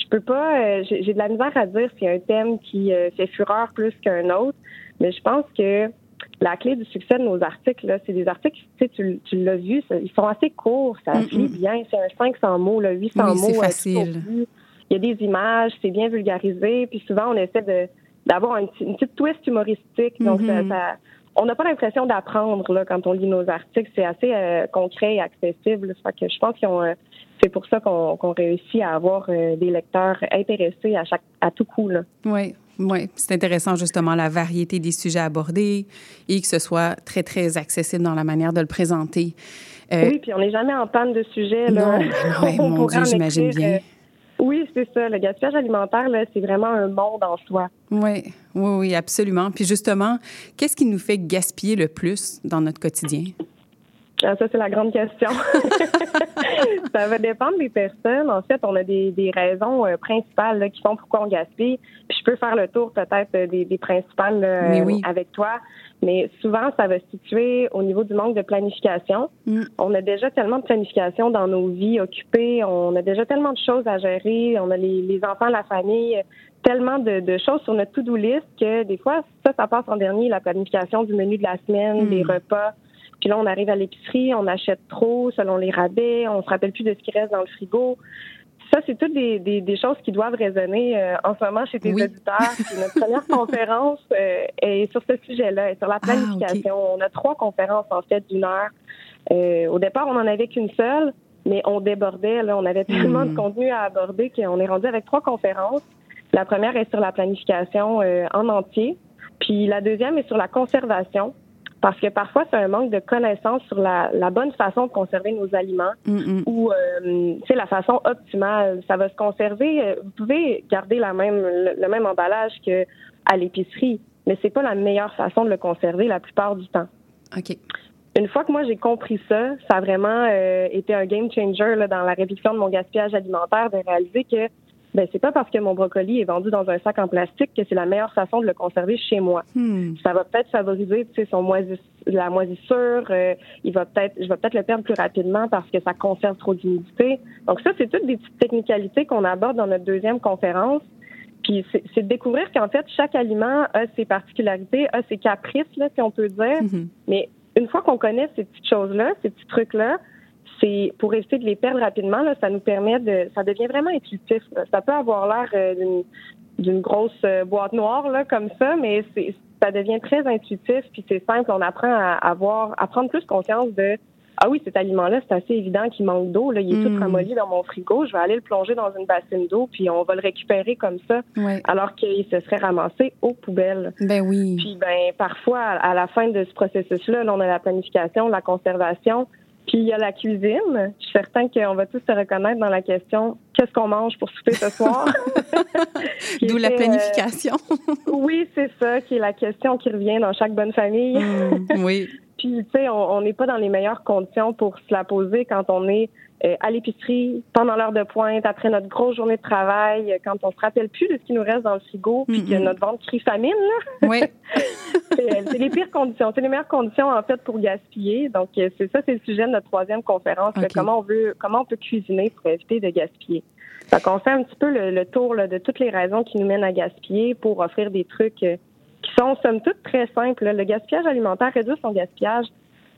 Je peux pas, euh, j'ai de la misère à dire s'il y a un thème qui fait fureur plus qu'un autre, mais je pense que la clé du succès de nos articles, c'est des articles, tu sais, tu, l'as vu, ils sont assez courts, ça Mm, se lit mm. bien, c'est un 500 mots, là, 800 Oui, mots. c'est facile. Il y a des images, c'est bien vulgarisé, puis souvent on essaie de d'avoir une petite twist humoristique. Donc, ça- Mhm. ça- on n'a pas l'impression d'apprendre là, quand on lit nos articles. C'est assez euh, concret et accessible. Fait que je pense qu'ils ont, euh, c'est pour ça qu'on réussit à avoir euh, des lecteurs intéressés à chaque à tout coup. Là. Oui, oui. C'est intéressant, justement, la variété des sujets abordés et que ce soit très, très accessible dans la manière de le présenter. Euh, Oui, puis on n'est jamais en panne de sujet. Là. Non, ouais, mon Dieu, j'imagine bien. Euh, Oui, c'est ça. Le gaspillage alimentaire, là, c'est vraiment un monde en soi. Oui, oui, oui, absolument. Puis justement, qu'est-ce qui nous fait gaspiller le plus dans notre quotidien? Ah, ça, c'est la grande question. ça va dépendre des personnes. En fait, on a des, des raisons euh, principales là, qui font pourquoi on gaspille. Puis je peux faire le tour peut-être euh, des, des principales oui. avec toi. Mais souvent, ça va se situer au niveau du manque de planification. Mm. On a déjà tellement de planification dans nos vies occupées. On a déjà tellement de choses à gérer. On a les, les enfants, la famille, tellement de, de choses sur notre to-do list que des fois, ça, ça passe en dernier, la planification du menu de la semaine, Mm. des repas. Puis là, on arrive à l'épicerie, on achète trop selon les rabais, on se rappelle plus de ce qui reste dans le frigo. Ça, c'est toutes des, des, des choses qui doivent résonner euh, en ce moment chez tes Oui. auditeurs. Puis notre première conférence euh, est sur ce sujet-là, est sur la Ah, planification. On a trois conférences, en fait, d'une heure. Euh, au départ, on en avait qu'une seule, mais on débordait. Là, on avait tellement Hmm. de contenu à aborder qu'on est rendu avec trois conférences. La première est sur la planification euh, en entier, puis la deuxième est sur la conservation, parce que parfois c'est un manque de connaissances sur la, la bonne façon de conserver nos aliments Mm, mm. ou euh, c'est la façon optimale. Ça va se conserver. euh, Vous pouvez garder la même le, le même emballage que à l'épicerie, mais c'est pas la meilleure façon de le conserver la plupart du temps. OK. Une fois que moi j'ai compris ça, ça a vraiment euh, été un game changer là, dans la réduction de mon gaspillage alimentaire de réaliser que ben c'est pas parce que mon brocoli est vendu dans un sac en plastique que c'est la meilleure façon de le conserver chez moi. Hmm. Ça va peut-être favoriser tu sais son moisis la moisissure, euh, il va peut-être je vais peut-être le perdre plus rapidement parce que ça conserve trop d'humidité. Donc ça c'est toutes des petites technicalités qu'on aborde dans notre deuxième conférence. Puis c'est de découvrir qu'en fait chaque aliment a ses particularités, a ses caprices là si on peut dire. Mhm. Mais une fois qu'on connaît ces petites choses-là, ces petits trucs-là, c'est pour éviter de les perdre rapidement, là, ça nous permet de, ça devient vraiment intuitif. là. Ça peut avoir l'air euh, d'une, d'une grosse euh, boîte noire là comme ça, mais c'est, ça devient très intuitif puis c'est simple. On apprend à avoir, à prendre plus conscience de ah oui, cet aliment-là, c'est assez évident qu'il manque d'eau. Là, il est tout ramolli dans mon frigo. Je vais aller le plonger dans une bassine d'eau, puis on va le récupérer comme ça, Ouais. alors qu'il se serait ramassé aux poubelles. Ben oui. Puis ben parfois à à la fin de ce processus-là, là, on a la planification, la conservation, puis il y a la cuisine. Je suis certain qu'on va tous se reconnaître dans la question qu'est-ce qu'on mange pour souper ce soir? D'où la euh, planification. oui, c'est ça, qui est la question qui revient dans chaque bonne famille. Mm, oui. Puis, tu sais, on n'est pas dans les meilleures conditions pour se la poser quand on est euh, à l'épicerie, pendant l'heure de pointe, après notre grosse journée de travail, euh, quand on se rappelle plus de ce qui nous reste dans le frigo, puis que notre ventre crie famine, là. Oui. c'est les pires conditions. C'est les meilleures conditions, en fait, pour gaspiller. Donc, euh, c'est ça, c'est le sujet de notre troisième conférence. là, Ok. comment on veut, comment on peut cuisiner pour éviter de gaspiller. Fait qu'on fait un petit peu le, le tour là, de toutes les raisons qui nous mènent à gaspiller pour offrir des trucs qui sont, somme toute, très simples. Le gaspillage alimentaire, réduire son gaspillage,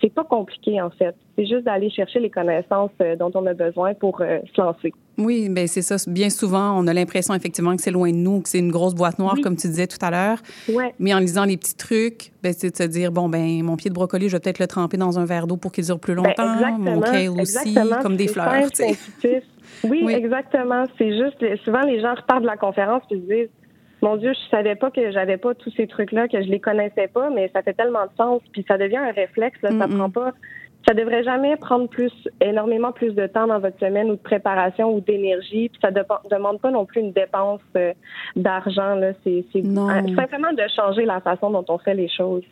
c'est pas compliqué, en fait. C'est juste d'aller chercher les connaissances euh, dont on a besoin pour euh, se lancer. Oui, ben c'est ça. Bien souvent, on a l'impression effectivement que c'est loin de nous, que c'est une grosse boîte noire, Oui. comme tu disais tout à l'heure. Ouais. Mais en lisant les petits trucs, ben, c'est de se dire bon ben mon pied de brocoli, je vais peut-être le tremper dans un verre d'eau pour qu'il dure plus Ben, longtemps. exactement, mon kale aussi, comme des fleurs. Oui, Oui. exactement. C'est juste, souvent les gens repartent de la conférence et se disent, mon Dieu, je savais pas que j'avais pas tous ces trucs-là, que je les connaissais pas, mais ça fait tellement de sens, puis ça devient un réflexe. Là, ça prend pas, ça devrait jamais prendre plus, énormément plus de temps dans votre semaine ou de préparation ou d'énergie, puis ça ne demande pas non plus une dépense euh, d'argent. Là, c'est, simplement de changer la façon dont on fait les choses.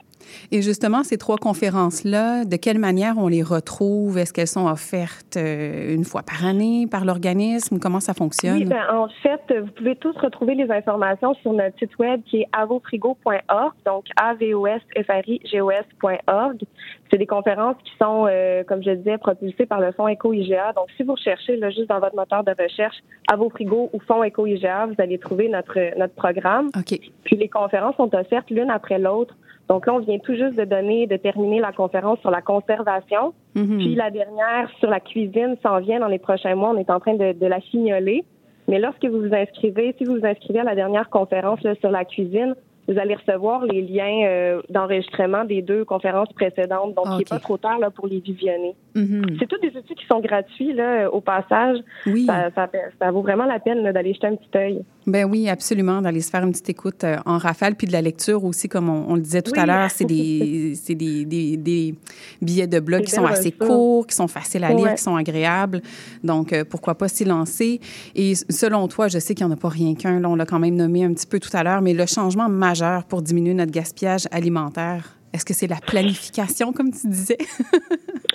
Et justement, ces trois conférences-là, de quelle manière on les retrouve? Est-ce qu'elles sont offertes euh, une fois par année par l'organisme? Comment ça fonctionne? Oui, ben, en fait, vous pouvez tous retrouver les informations sur notre site web qui est avofrigo.org, donc A-V-O-S-F-R-I-G-O-S.org. C'est des conférences qui sont, euh, comme je disais, propulsées par le Fonds Éco-IGA. Donc, si vous recherchez là, juste dans votre moteur de recherche Avofrigo ou Fonds Éco-IGA, vous allez trouver notre, notre programme. OK. Puis les conférences sont offertes l'une après l'autre. Donc là, on vient tout juste de donner, de terminer la conférence sur la conservation. Mhm. Puis la dernière sur la cuisine s'en vient dans les prochains mois. On est en train de, de la signaler. Mais lorsque vous vous inscrivez, si vous vous inscrivez à la dernière conférence là, sur la cuisine, vous allez recevoir les liens euh, d'enregistrement des deux conférences précédentes. Donc, il n'est pas trop tard là, pour les visionner. Mhm. C'est tous des outils qui sont gratuits là, au passage. Oui. Ça, ça, ça vaut vraiment la peine d'aller jeter un petit œil. Ben oui, absolument, d'aller se faire une petite écoute euh, en rafale, puis de la lecture aussi, comme on, on le disait tout Oui. à l'heure, c'est des, c'est des, des, des billets de blog qui sont assez courts, qui sont faciles à lire, Ouais. qui sont agréables. Donc, euh, pourquoi pas s'y lancer? Et selon toi, je sais qu'il n'y en a pas rien qu'un, on l'a quand même nommé un petit peu tout à l'heure, mais le changement majeur pour diminuer notre gaspillage alimentaire, est-ce que c'est la planification, comme tu disais?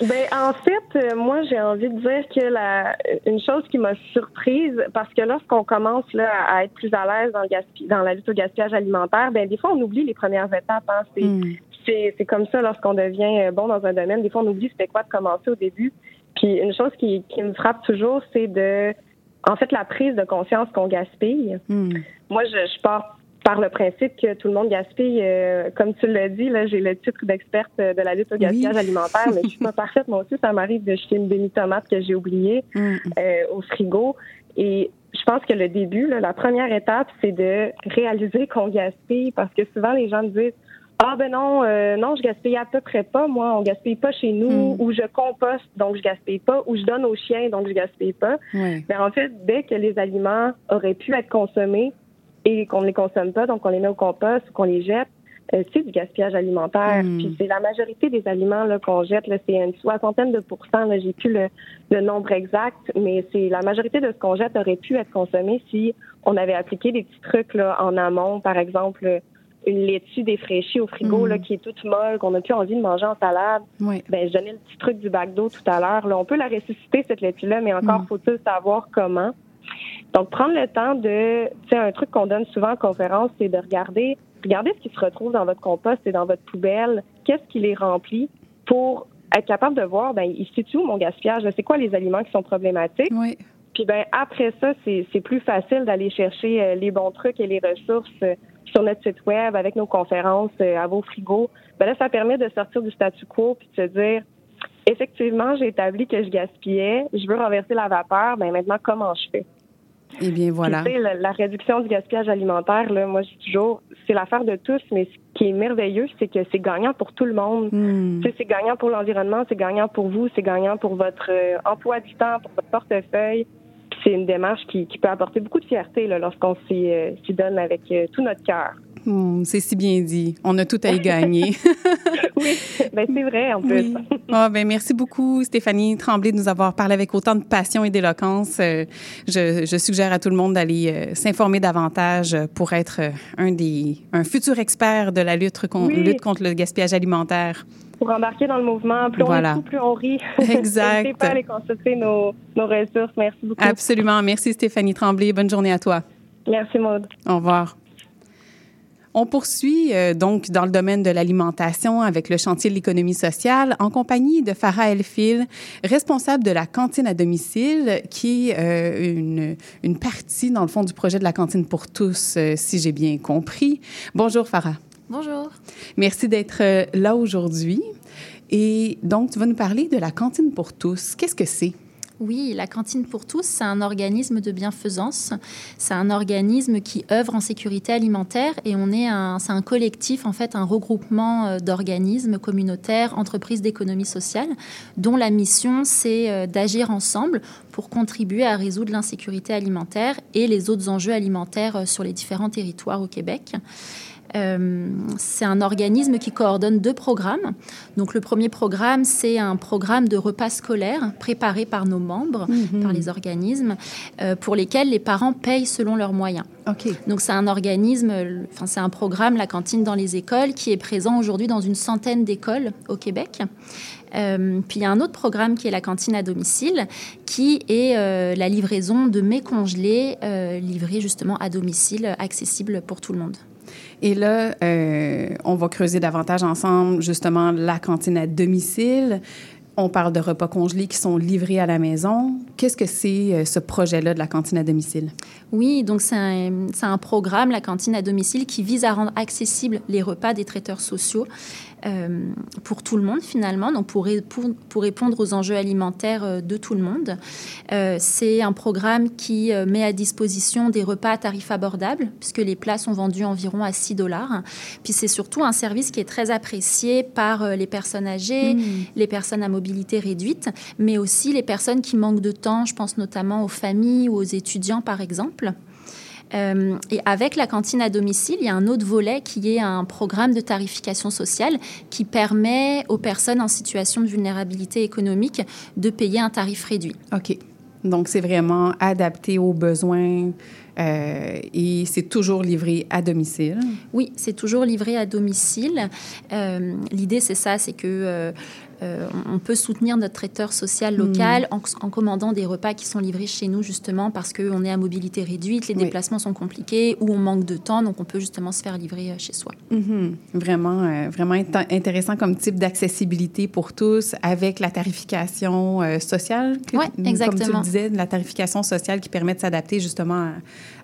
Ben en fait, euh, moi j'ai envie de dire que la une chose qui m'a surprise parce que lorsqu'on commence là à être plus à l'aise dans le gaspi- dans la lutte au gaspillage alimentaire, ben des fois on oublie les premières étapes. Hein. C'est Hmm. c'est c'est comme ça lorsqu'on devient euh, bon dans un domaine. Des fois on oublie c'était quoi de commencer au début. Puis une chose qui qui me frappe toujours, c'est de en fait la prise de conscience qu'on gaspille. Hmm. Moi, je, je pars par le principe que tout le monde gaspille. euh, comme tu l'as dit, là, j'ai le titre d'experte euh, de la lutte au gaspillage Oui. alimentaire, mais je suis pas parfaite. Moi aussi, ça m'arrive de jeter une demi-tomate que j'ai oubliée Hmm. euh, au frigo. Et je pense que le début, là, la première étape, c'est de réaliser qu'on gaspille parce que souvent, les gens me disent ah ben non, euh, non, je gaspille à peu près pas. Moi, on gaspille pas chez nous, Mm. ou je composte, donc je gaspille pas, ou je donne aux chiens, donc je gaspille pas. Ouais. Ben, en fait, dès que les aliments auraient pu être consommés et qu'on ne les consomme pas, donc on les met au compost ou qu'on les jette, euh, c'est du gaspillage alimentaire. Mm. Puis c'est la majorité des aliments là, qu'on jette, là, c'est une soixantaine de pourcents, j'ai plus le, le nombre exact, mais c'est la majorité de ce qu'on jette aurait pu être consommé si on avait appliqué des petits trucs là, en amont, par exemple une laitue défraîchie au frigo Mm. là, qui est toute molle, qu'on n'a plus envie de manger en salade. Ouais. Ben, je donnais le petit truc du bac d'eau tout à l'heure. Là, on peut la ressusciter, cette laitue-là, mais encore Mm. faut-il savoir comment. Donc, prendre le temps de, tu sais, un truc qu'on donne souvent en conférence, c'est de regarder, regarder ce qui se retrouve dans votre compost et dans votre poubelle, qu'est-ce qui les remplit pour être capable de voir, ben, il situe où mon gaspillage, c'est quoi les aliments qui sont problématiques? Ouais. Puis ben après ça, c'est c'est plus facile d'aller chercher euh, les bons trucs et les ressources euh, sur notre site web avec nos conférences euh, à vos frigos. Ben là, ça permet de sortir du statu quo puis de se dire effectivement, j'ai établi que je gaspillais, je veux renverser la vapeur, ben maintenant comment je fais? Eh bien, voilà. Puis, tu sais, la, la réduction du gaspillage alimentaire là, moi je dis toujours c'est l'affaire de tous, mais ce qui est merveilleux, c'est que c'est gagnant pour tout le monde. Hmm. Tu sais, c'est gagnant pour l'environnement, c'est gagnant pour vous, c'est gagnant pour votre euh, emploi du temps, pour votre portefeuille. Puis c'est une démarche qui, qui peut apporter beaucoup de fierté là, lorsqu'on s'y euh, s'y donne avec euh, tout notre cœur. Hmm, c'est si bien dit. On a tout à y gagner. Oui, ben c'est vrai en plus. Oui. Ah, ben, merci beaucoup, Stéphanie Tremblay, de nous avoir parlé avec autant de passion et d'éloquence. Euh, je, je suggère à tout le monde d'aller euh, s'informer davantage pour être euh, un des un futur expert de la lutte, con- Oui. lutte contre le gaspillage alimentaire. Pour embarquer dans le mouvement, plus Voilà. on est fou, plus on rit. Exact. N'hésitez pas à aller consulter nos, nos ressources. Merci beaucoup. Absolument. Merci, Stéphanie Tremblay. Bonne journée à toi. Merci Maude. Au revoir. On poursuit euh, donc dans le domaine de l'alimentation avec le chantier de l'économie sociale en compagnie de Farah Elfil, responsable de la cantine à domicile, qui est euh, une, une partie, dans le fond, du projet de la cantine pour tous, euh, si j'ai bien compris. Bonjour Farah. Bonjour. Merci d'être euh, là aujourd'hui. Et donc, tu vas nous parler de la cantine pour tous. Qu'est-ce que c'est? Oui, la cantine pour tous, c'est un organisme de bienfaisance. C'est un organisme qui œuvre en sécurité alimentaire et on est un, c'est un collectif, en fait, un regroupement euh, d'organismes communautaires, entreprises d'économie sociale, dont la mission, c'est euh, d'agir ensemble pour contribuer à résoudre l'insécurité alimentaire et les autres enjeux alimentaires euh, sur les différents territoires au Québec. Euh, c'est un organisme qui coordonne deux programmes. Donc le premier programme, c'est un programme de repas scolaires préparé par nos membres, Mhm. par les organismes, euh, pour lesquels les parents payent selon leurs moyens. Donc c'est un organisme, enfin c'est un programme, la cantine dans les écoles, qui est présent aujourd'hui dans une centaine d'écoles au Québec. Euh, puis il y a un autre programme qui est la cantine à domicile, qui est euh, la livraison de mets congelés euh, livrés justement à domicile, accessible pour tout le monde. Et là, euh, on va creuser davantage ensemble, justement, la cantine à domicile. On parle de repas congelés qui sont livrés à la maison. Qu'est-ce que c'est euh, ce projet-là de la cantine à domicile? Oui, donc c'est un, un programme, la cantine à domicile, qui vise à rendre accessibles les repas des traiteurs sociaux euh, pour tout le monde finalement, donc pour, répondre, pour répondre aux enjeux alimentaires euh, de tout le monde. Euh, c'est un programme qui met à disposition des repas à tarifs abordables, puisque les plats sont vendus environ à 6 dollars. Puis c'est surtout un service qui est très apprécié par les personnes âgées, Mmh. les personnes à mobilité réduite, mais aussi les personnes qui manquent de temps. Je pense notamment aux familles ou aux étudiants, par exemple. Euh, et avec la cantine à domicile, il y a un autre volet qui est un programme de tarification sociale qui permet aux personnes en situation de vulnérabilité économique de payer un tarif réduit. OK. Donc, c'est vraiment adapté aux besoins euh, et c'est toujours livré à domicile? Oui, c'est toujours livré à domicile. Euh, L'idée, c'est ça, c'est que euh, euh, on peut soutenir notre traiteur social local Hmm. en, en commandant des repas qui sont livrés chez nous, justement parce qu'on est à mobilité réduite, les Oui. déplacements sont compliqués ou on manque de temps, donc on peut justement se faire livrer euh, chez soi. Mhm. Vraiment, euh, vraiment int- intéressant comme type d'accessibilité pour tous avec la tarification sociale. que- Ouais, Comme tu exactement. le disais, la tarification sociale qui permet de s'adapter justement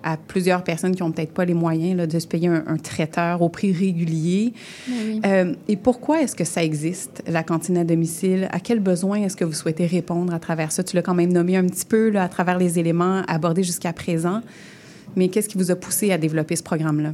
à, à plusieurs personnes qui n'ont peut-être pas les moyens là, de se payer un, un traiteur au prix régulier. Oui. Euh, et pourquoi est-ce que ça existe, la cantine à domicile? À quel besoin est-ce que vous souhaitez répondre à travers ça? Tu l'as quand même nommé un petit peu là, à travers les éléments abordés jusqu'à présent. Mais qu'est-ce qui vous a poussé à développer ce programme-là?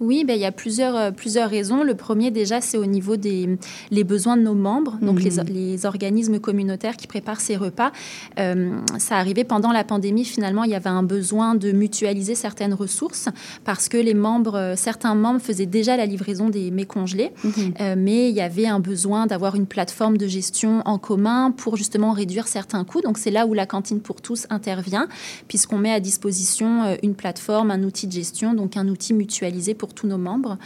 Oui, ben, il y a plusieurs, euh, plusieurs raisons. Le premier, déjà, c'est au niveau des les besoins de nos membres, donc les, Mhm. les organismes communautaires qui préparent ces repas. Euh, ça arrivait pendant la pandémie, finalement, il y avait un besoin de mutualiser certaines ressources parce que les membres, euh, certains membres faisaient déjà la livraison des mets congelés, Euh, mais il y avait un besoin d'avoir une plateforme de gestion en commun pour justement réduire certains coûts. Donc c'est là où la cantine pour tous intervient, puisqu'on met à disposition une plateforme, un outil de gestion, donc un outil mutualisé pour tous nos membres.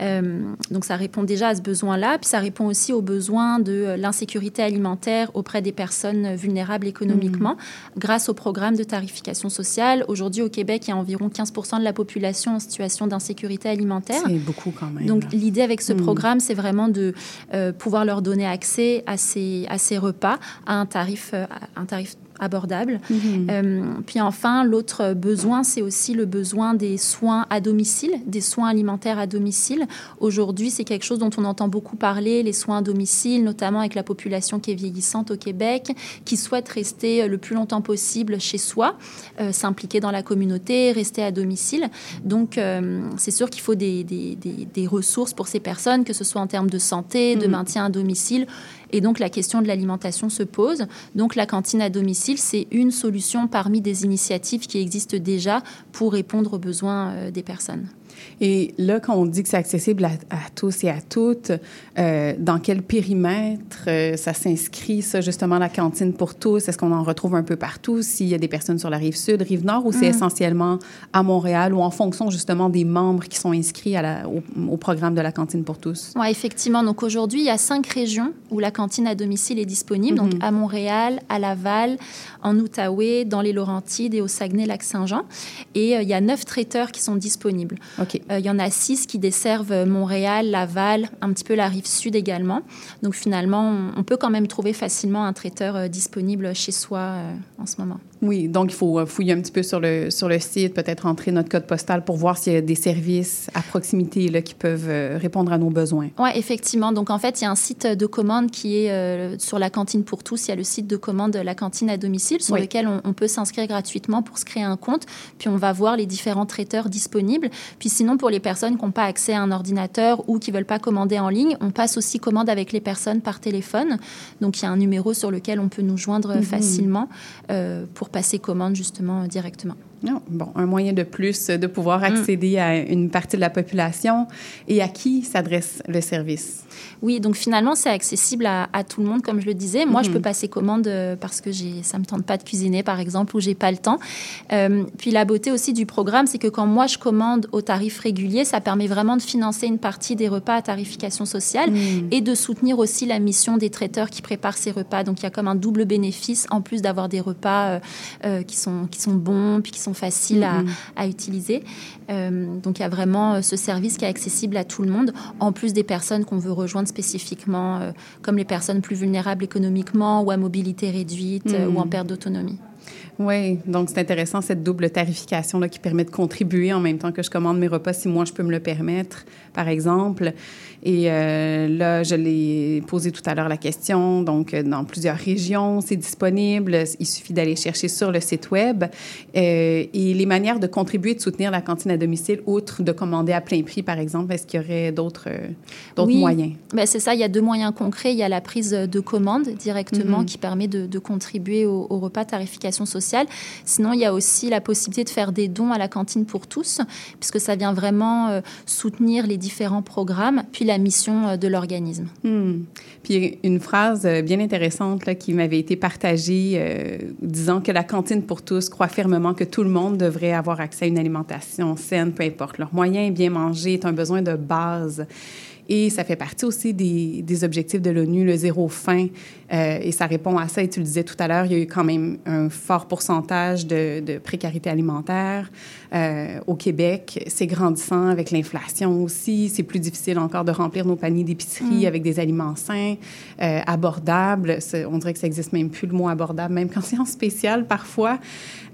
Euh, donc ça répond déjà à ce besoin-là, puis ça répond aussi au besoin de euh, l'insécurité alimentaire auprès des personnes vulnérables économiquement, grâce au programme de tarification sociale. Aujourd'hui au Québec, il y a environ 15% de la population en situation d'insécurité alimentaire. C'est beaucoup quand même. Donc l'idée avec ce Mm. programme, c'est vraiment de euh, pouvoir leur donner accès à ces, à ces repas à un tarif, à un tarif abordable. Mhm. Euh, puis enfin, l'autre besoin, c'est aussi le besoin des soins à domicile, des soins alimentaires à domicile. Aujourd'hui, c'est quelque chose dont on entend beaucoup parler, les soins à domicile, notamment avec la population qui est vieillissante au Québec, qui souhaite rester euh, le plus longtemps possible chez soi, euh, s'impliquer dans la communauté, rester à domicile. Donc, euh, c'est sûr qu'il faut des, des- des- des ressources pour ces personnes, que ce soit en termes de santé, de Mhm. maintien à domicile. Et donc, la question de l'alimentation se pose. Donc, la cantine à domicile, c'est une solution parmi des initiatives qui existent déjà pour répondre aux besoins euh, des personnes. Et là, quand on dit que c'est accessible à, à tous et à toutes, euh, dans quel périmètre euh, ça s'inscrit, ça, justement, la cantine pour tous? Est-ce qu'on en retrouve un peu partout? S'il y a des personnes sur la rive sud, rive nord, ou c'est Mm. essentiellement à Montréal ou en fonction, justement, des membres qui sont inscrits à la- au, au programme de la cantine pour tous? Oui, effectivement. Donc aujourd'hui, il y a cinq régions où la cantine à domicile est disponible. Donc à Montréal, à Laval, en Outaouais, dans les Laurentides et au Saguenay-Lac-Saint-Jean. Et euh, il y a neuf traiteurs qui sont disponibles. OK. Euh, il y en a six qui desservent euh, Montréal, Laval, un petit peu la rive sud également. Donc finalement, on, peut quand même trouver facilement un traiteur euh, disponible chez soi en ce moment. Oui, donc il faut euh, fouiller un petit peu sur le, sur le site, peut-être entrer notre code postal pour voir s'il y a des services à proximité là, qui peuvent euh, répondre à nos besoins. Oui, effectivement. Donc, en fait, il y a un site de commande qui est euh, sur la cantine pour tous. Il y a le site de commande de la cantine à domicile sur Oui. lequel on, on peut s'inscrire gratuitement pour se créer un compte. Puis, on va voir les différents traiteurs disponibles. Puis, sinon, pour les personnes qui n'ont pas accès à un ordinateur ou qui veulent pas commander en ligne, on passe aussi commande avec les personnes par téléphone. Donc, il y a un numéro sur lequel on peut nous joindre Mhm. facilement euh, pour passer commande justement euh, directement. Non, bon, un moyen de plus de pouvoir Mm. accéder à une partie de la population et à qui s'adresse le service. Oui, donc finalement, c'est accessible à, à tout le monde, comme je le disais. Moi, je Mhm. peux passer commande euh, parce que ça me tente pas de cuisiner, par exemple, ou j'ai pas le temps. Euh, puis la beauté aussi du programme, c'est que quand moi je commande au tarif régulier, ça permet vraiment de financer une partie des repas à tarification sociale Mm. et de soutenir aussi la mission des traiteurs qui préparent ces repas. Donc il y a comme un double bénéfice en plus d'avoir des repas euh, euh, qui sont qui sont bons puis qui sont faciles à, Mhm. à utiliser. Donc il y a vraiment ce service qui est accessible à tout le monde, en plus des personnes qu'on veut rejoindre spécifiquement, euh, comme les personnes plus vulnérables économiquement ou à mobilité réduite Mhm. ou en perte d'autonomie. Oui, donc c'est intéressant cette double tarification là, qui permet de contribuer en même temps que je commande mes repas si moi je peux me le permettre, par exemple. Et euh, là, je l'ai posé tout à l'heure la question. Donc, euh, dans plusieurs régions, c'est disponible. Il suffit d'aller chercher sur le site Web. Euh, et les manières de contribuer, de soutenir la cantine à domicile, outre de commander à plein prix, par exemple, est-ce qu'il y aurait d'autres oui. moyens? Ben, c'est ça. Il y a deux moyens concrets. Il y a la prise de commande directement Mhm. qui permet de, de contribuer au, au repas tarification sociale. Sinon, il y a aussi la possibilité de faire des dons à la cantine pour tous, puisque ça vient vraiment euh, soutenir les différents programmes, puis la mission euh, de l'organisme. Hmm. Puis une phrase euh, bien intéressante qui m'avait été partagée euh, disant que la cantine pour tous croit fermement que tout le monde devrait avoir accès à une alimentation saine, peu importe leurs moyens. Bien manger est un besoin de base. Et ça fait partie aussi des, des objectifs de l'ONU, le zéro faim. Euh, et ça répond à ça. Et tu le disais tout à l'heure, il y a eu quand même un fort pourcentage de, de précarité alimentaire euh, au Québec. C'est grandissant avec l'inflation aussi. C'est plus difficile encore de remplir nos paniers d'épicerie Mm. avec des aliments sains, euh, abordables. On dirait que ça n'existe même plus le mot abordable, même quand c'est en spécial parfois.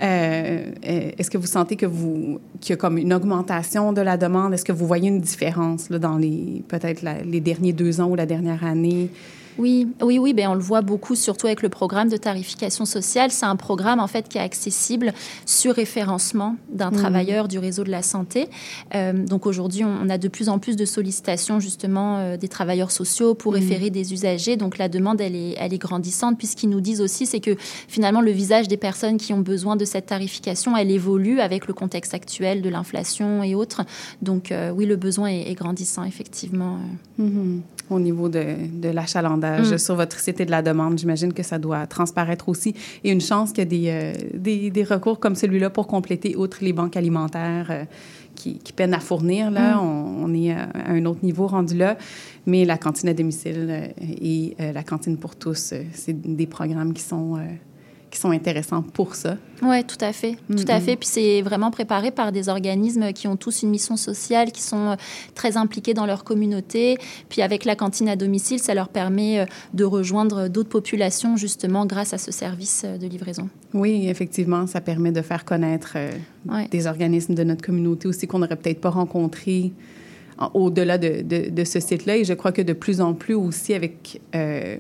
Est-ce que vous sentez que vous qu'il y a comme une augmentation de la demande? Est-ce que vous voyez une différence là, dans les peut-être les derniers deux ans ou la dernière année? Oui, oui, oui, ben on le voit beaucoup, surtout avec le programme de tarification sociale. C'est un programme en fait qui est accessible sur référencement d'un Mhm. travailleur du réseau de la santé. Euh, donc aujourd'hui, on, a de plus en plus de sollicitations justement euh, des travailleurs sociaux pour Mhm. référer des usagers. Donc la demande, elle est, elle est grandissante. Puis ce qu'ils nous disent aussi, c'est que finalement le visage des personnes qui ont besoin de cette tarification, elle évolue avec le contexte actuel de l'inflation et autres. Donc euh, oui, le besoin est, est grandissant effectivement. Mhm. Au niveau de, de l'achalandage Mm. sur votre site et de la demande, j'imagine que ça doit transparaître aussi. Et une chance qu'il y a des, euh, des, des recours comme celui-là pour compléter, outre les banques alimentaires euh, qui, qui peinent à fournir. Là, Mm. on, on est à, un autre niveau rendu là. Mais la cantine à domicile euh, et euh, la cantine pour tous, c'est des programmes qui sont, qui sont intéressants pour ça. Oui, tout à fait. Tout à Mhm. fait. Puis c'est vraiment préparé par des organismes qui ont tous une mission sociale, qui sont euh, très impliqués dans leur communauté. Puis avec la cantine à domicile, ça leur permet euh, de rejoindre d'autres populations justement grâce à ce service euh, de livraison. Oui, effectivement, ça permet de faire connaître euh, Ouais. des organismes de notre communauté aussi qu'on n'aurait peut-être pas rencontrés en- au-delà de, de- de ce site-là. Et je crois que de plus en plus aussi avec euh,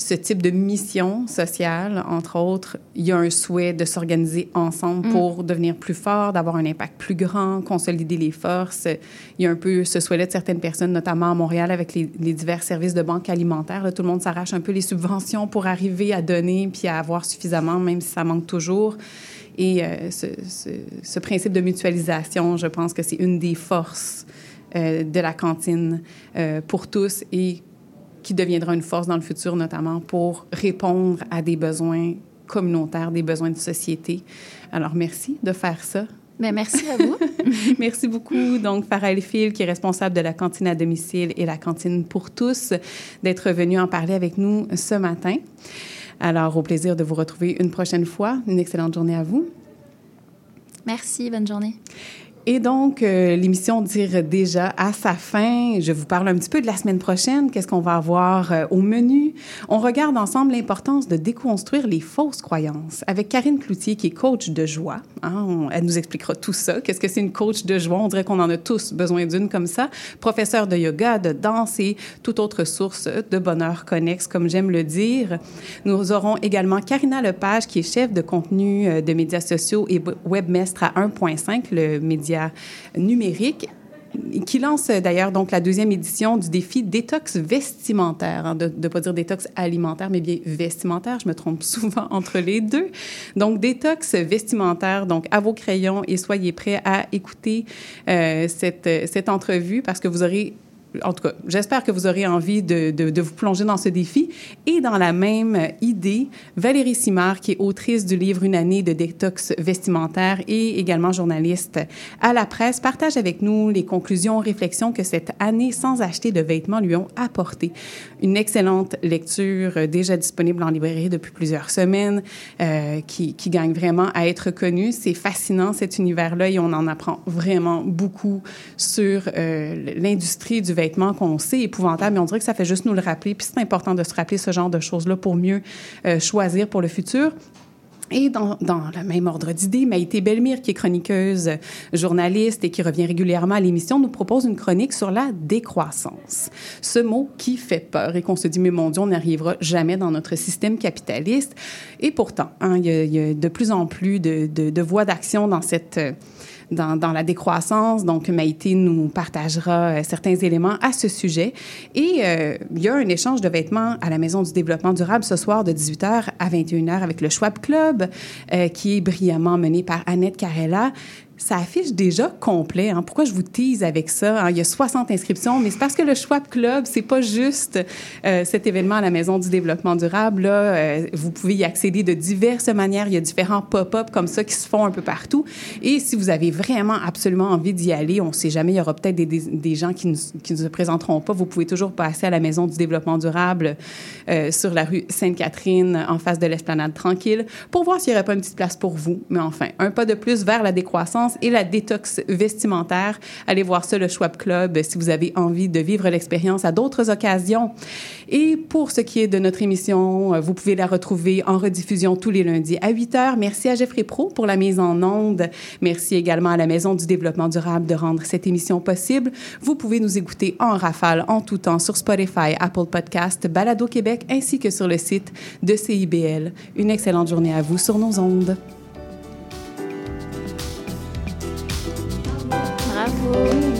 ce type de mission sociale, entre autres, il y a un souhait de s'organiser ensemble Mm. pour devenir plus fort, d'avoir un impact plus grand, consolider les forces. Il y a un peu ce souhait-là de certaines personnes, notamment à Montréal, avec les, les divers services de banque alimentaire. Là, tout le monde s'arrache un peu les subventions pour arriver à donner puis à avoir suffisamment, même si ça manque toujours. Et euh, ce, ce- ce principe de mutualisation, je pense que c'est une des forces euh, de la cantine euh, pour tous et qui deviendra une force dans le futur, notamment pour répondre à des besoins communautaires, des besoins de société. Alors, merci de faire ça. Mais merci à vous. Merci beaucoup. Donc, Farah Elfil, qui est responsable de la cantine à domicile et la cantine pour tous, d'être venu en parler avec nous ce matin. Alors, au plaisir de vous retrouver une prochaine fois. Une excellente journée à vous. Merci, bonne journée. Et donc, euh, l'émission tire déjà à sa fin. Je vous parle un petit peu de la semaine prochaine. Qu'est-ce qu'on va avoir euh, au menu? On regarde ensemble l'importance de déconstruire les fausses croyances avec Karine Cloutier, qui est coach de joie. Hein, elle nous expliquera tout ça. Qu'est-ce que c'est une coach de joie? On dirait qu'on en a tous besoin d'une comme ça. Professeur de yoga, de danse et toute autre source de bonheur connexe, comme j'aime le dire. Nous aurons également Karina Lepage, qui est chef de contenu euh, de médias sociaux et webmestre à 1.5, le média numérique qui lance d'ailleurs donc la deuxième édition du défi détox vestimentaire, hein, de ne pas dire détox alimentaire, mais bien vestimentaire. Je me trompe souvent entre les deux. Donc détox vestimentaire. Donc à vos crayons et soyez prêts à écouter euh, cette, cette entrevue parce que vous aurez en tout cas, j'espère que vous aurez envie de, vous plonger dans ce défi. Et dans la même idée, Valérie Simard, qui est autrice du livre Une année de détox vestimentaire et également journaliste à la presse, partage avec nous les conclusions, réflexions que cette année sans acheter de vêtements lui ont apporté. Une excellente lecture déjà disponible en librairie depuis plusieurs semaines, euh, qui, qui gagne vraiment à être connue. C'est fascinant cet univers-là et on en apprend vraiment beaucoup sur euh, l'industrie du vêtement qu'on sait épouvantable, mais on dirait que ça fait juste nous le rappeler. Puis c'est important de se rappeler ce genre de choses-là pour mieux euh, choisir pour le futur. Et dans, le même ordre d'idée, Maïté Belmire, qui est chroniqueuse, journaliste et qui revient régulièrement à l'émission, nous propose une chronique sur la décroissance. Ce mot qui fait peur et qu'on se dit, mais mon Dieu, on n'arrivera jamais dans notre système capitaliste. Et pourtant, hein, il, y a, de plus en plus de, voies d'action dans cette dans, dans, la décroissance. Donc, Maïté nous partagera euh, certains éléments à ce sujet. Et euh, il y a un échange de vêtements à la Maison du développement durable ce soir de 18h à 21h avec le Schwab Club, euh, qui est brillamment mené par Annette Carella ça affiche déjà complet. Hein. Pourquoi je vous tease avec ça? Hein? Il y a 60 inscriptions, mais c'est parce que le Schwab Club, c'est pas juste euh, cet événement à la Maison du développement durable. Là, euh, vous pouvez y accéder de diverses manières. Il y a différents pop-up comme ça qui se font un peu partout. Et si vous avez vraiment absolument envie d'y aller, on ne sait jamais, il y aura peut-être des, des, gens qui ne, qui ne se présenteront pas. Vous pouvez toujours passer à la Maison du développement durable euh, sur la rue Sainte-Catherine, en face de l'esplanade tranquille, pour voir s'il n'y aurait pas une petite place pour vous. Mais enfin, un pas de plus vers la décroissance et la détox vestimentaire. Allez voir ça, le Schwab Club, si vous avez envie de vivre l'expérience à d'autres occasions. Et pour ce qui est de notre émission, vous pouvez la retrouver en rediffusion tous les lundis à 8 heures. Merci à Jeffrey Pro pour la mise en onde. Merci également à la Maison du développement durable de rendre cette émission possible. Vous pouvez nous écouter en rafale en tout temps sur Spotify, Apple Podcast, Balado Québec ainsi que sur le site de CIBL. Une excellente journée à vous sur nos ondes. Oh.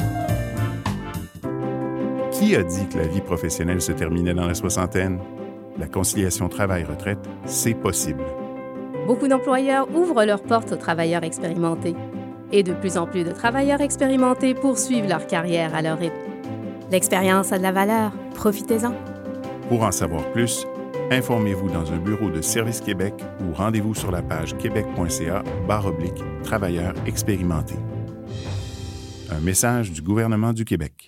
Qui a dit que la vie professionnelle se terminait dans la soixantaine? La conciliation travail-retraite, c'est possible. Beaucoup d'employeurs ouvrent leurs portes aux travailleurs expérimentés. Et de plus en plus de travailleurs expérimentés poursuivent leur carrière à leur rythme. L'expérience a de la valeur. Profitez-en. Pour en savoir plus, informez-vous dans un bureau de Service Québec ou rendez-vous sur la page québec.ca oblique travailleurs expérimentés. Un message du gouvernement du Québec.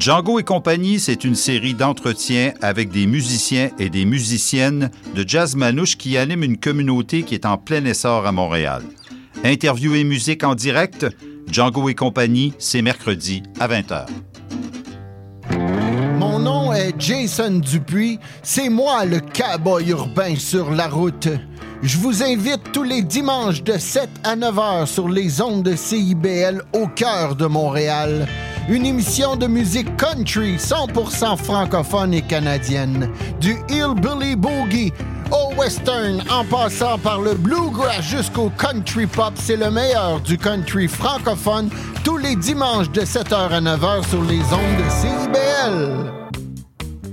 Django et compagnie, c'est une série d'entretiens avec des musiciens et des musiciennes de jazz manouche qui animent une communauté qui est en plein essor à Montréal. Interview et musique en direct, Django et compagnie, c'est mercredi à 20h. Mon nom est Jason Dupuis. C'est moi le cowboy urbain sur la route. Je vous invite tous les dimanches de 7 à 9 heures sur les ondes de CIBL au cœur de Montréal. Une émission de musique country 100% francophone et canadienne. Du hillbilly boogie au western en passant par le bluegrass jusqu'au country pop, c'est le meilleur du country francophone tous les dimanches de 7h à 9h sur les ondes de CIBL.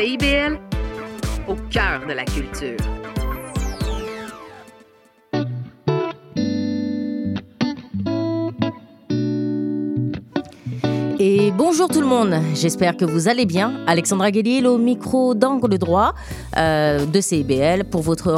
CIBL, au cœur de la culture. Et bonjour tout le monde, j'espère que vous allez bien. Alexandra Guéliel au micro d'Angle droit euh, de CIBL pour votre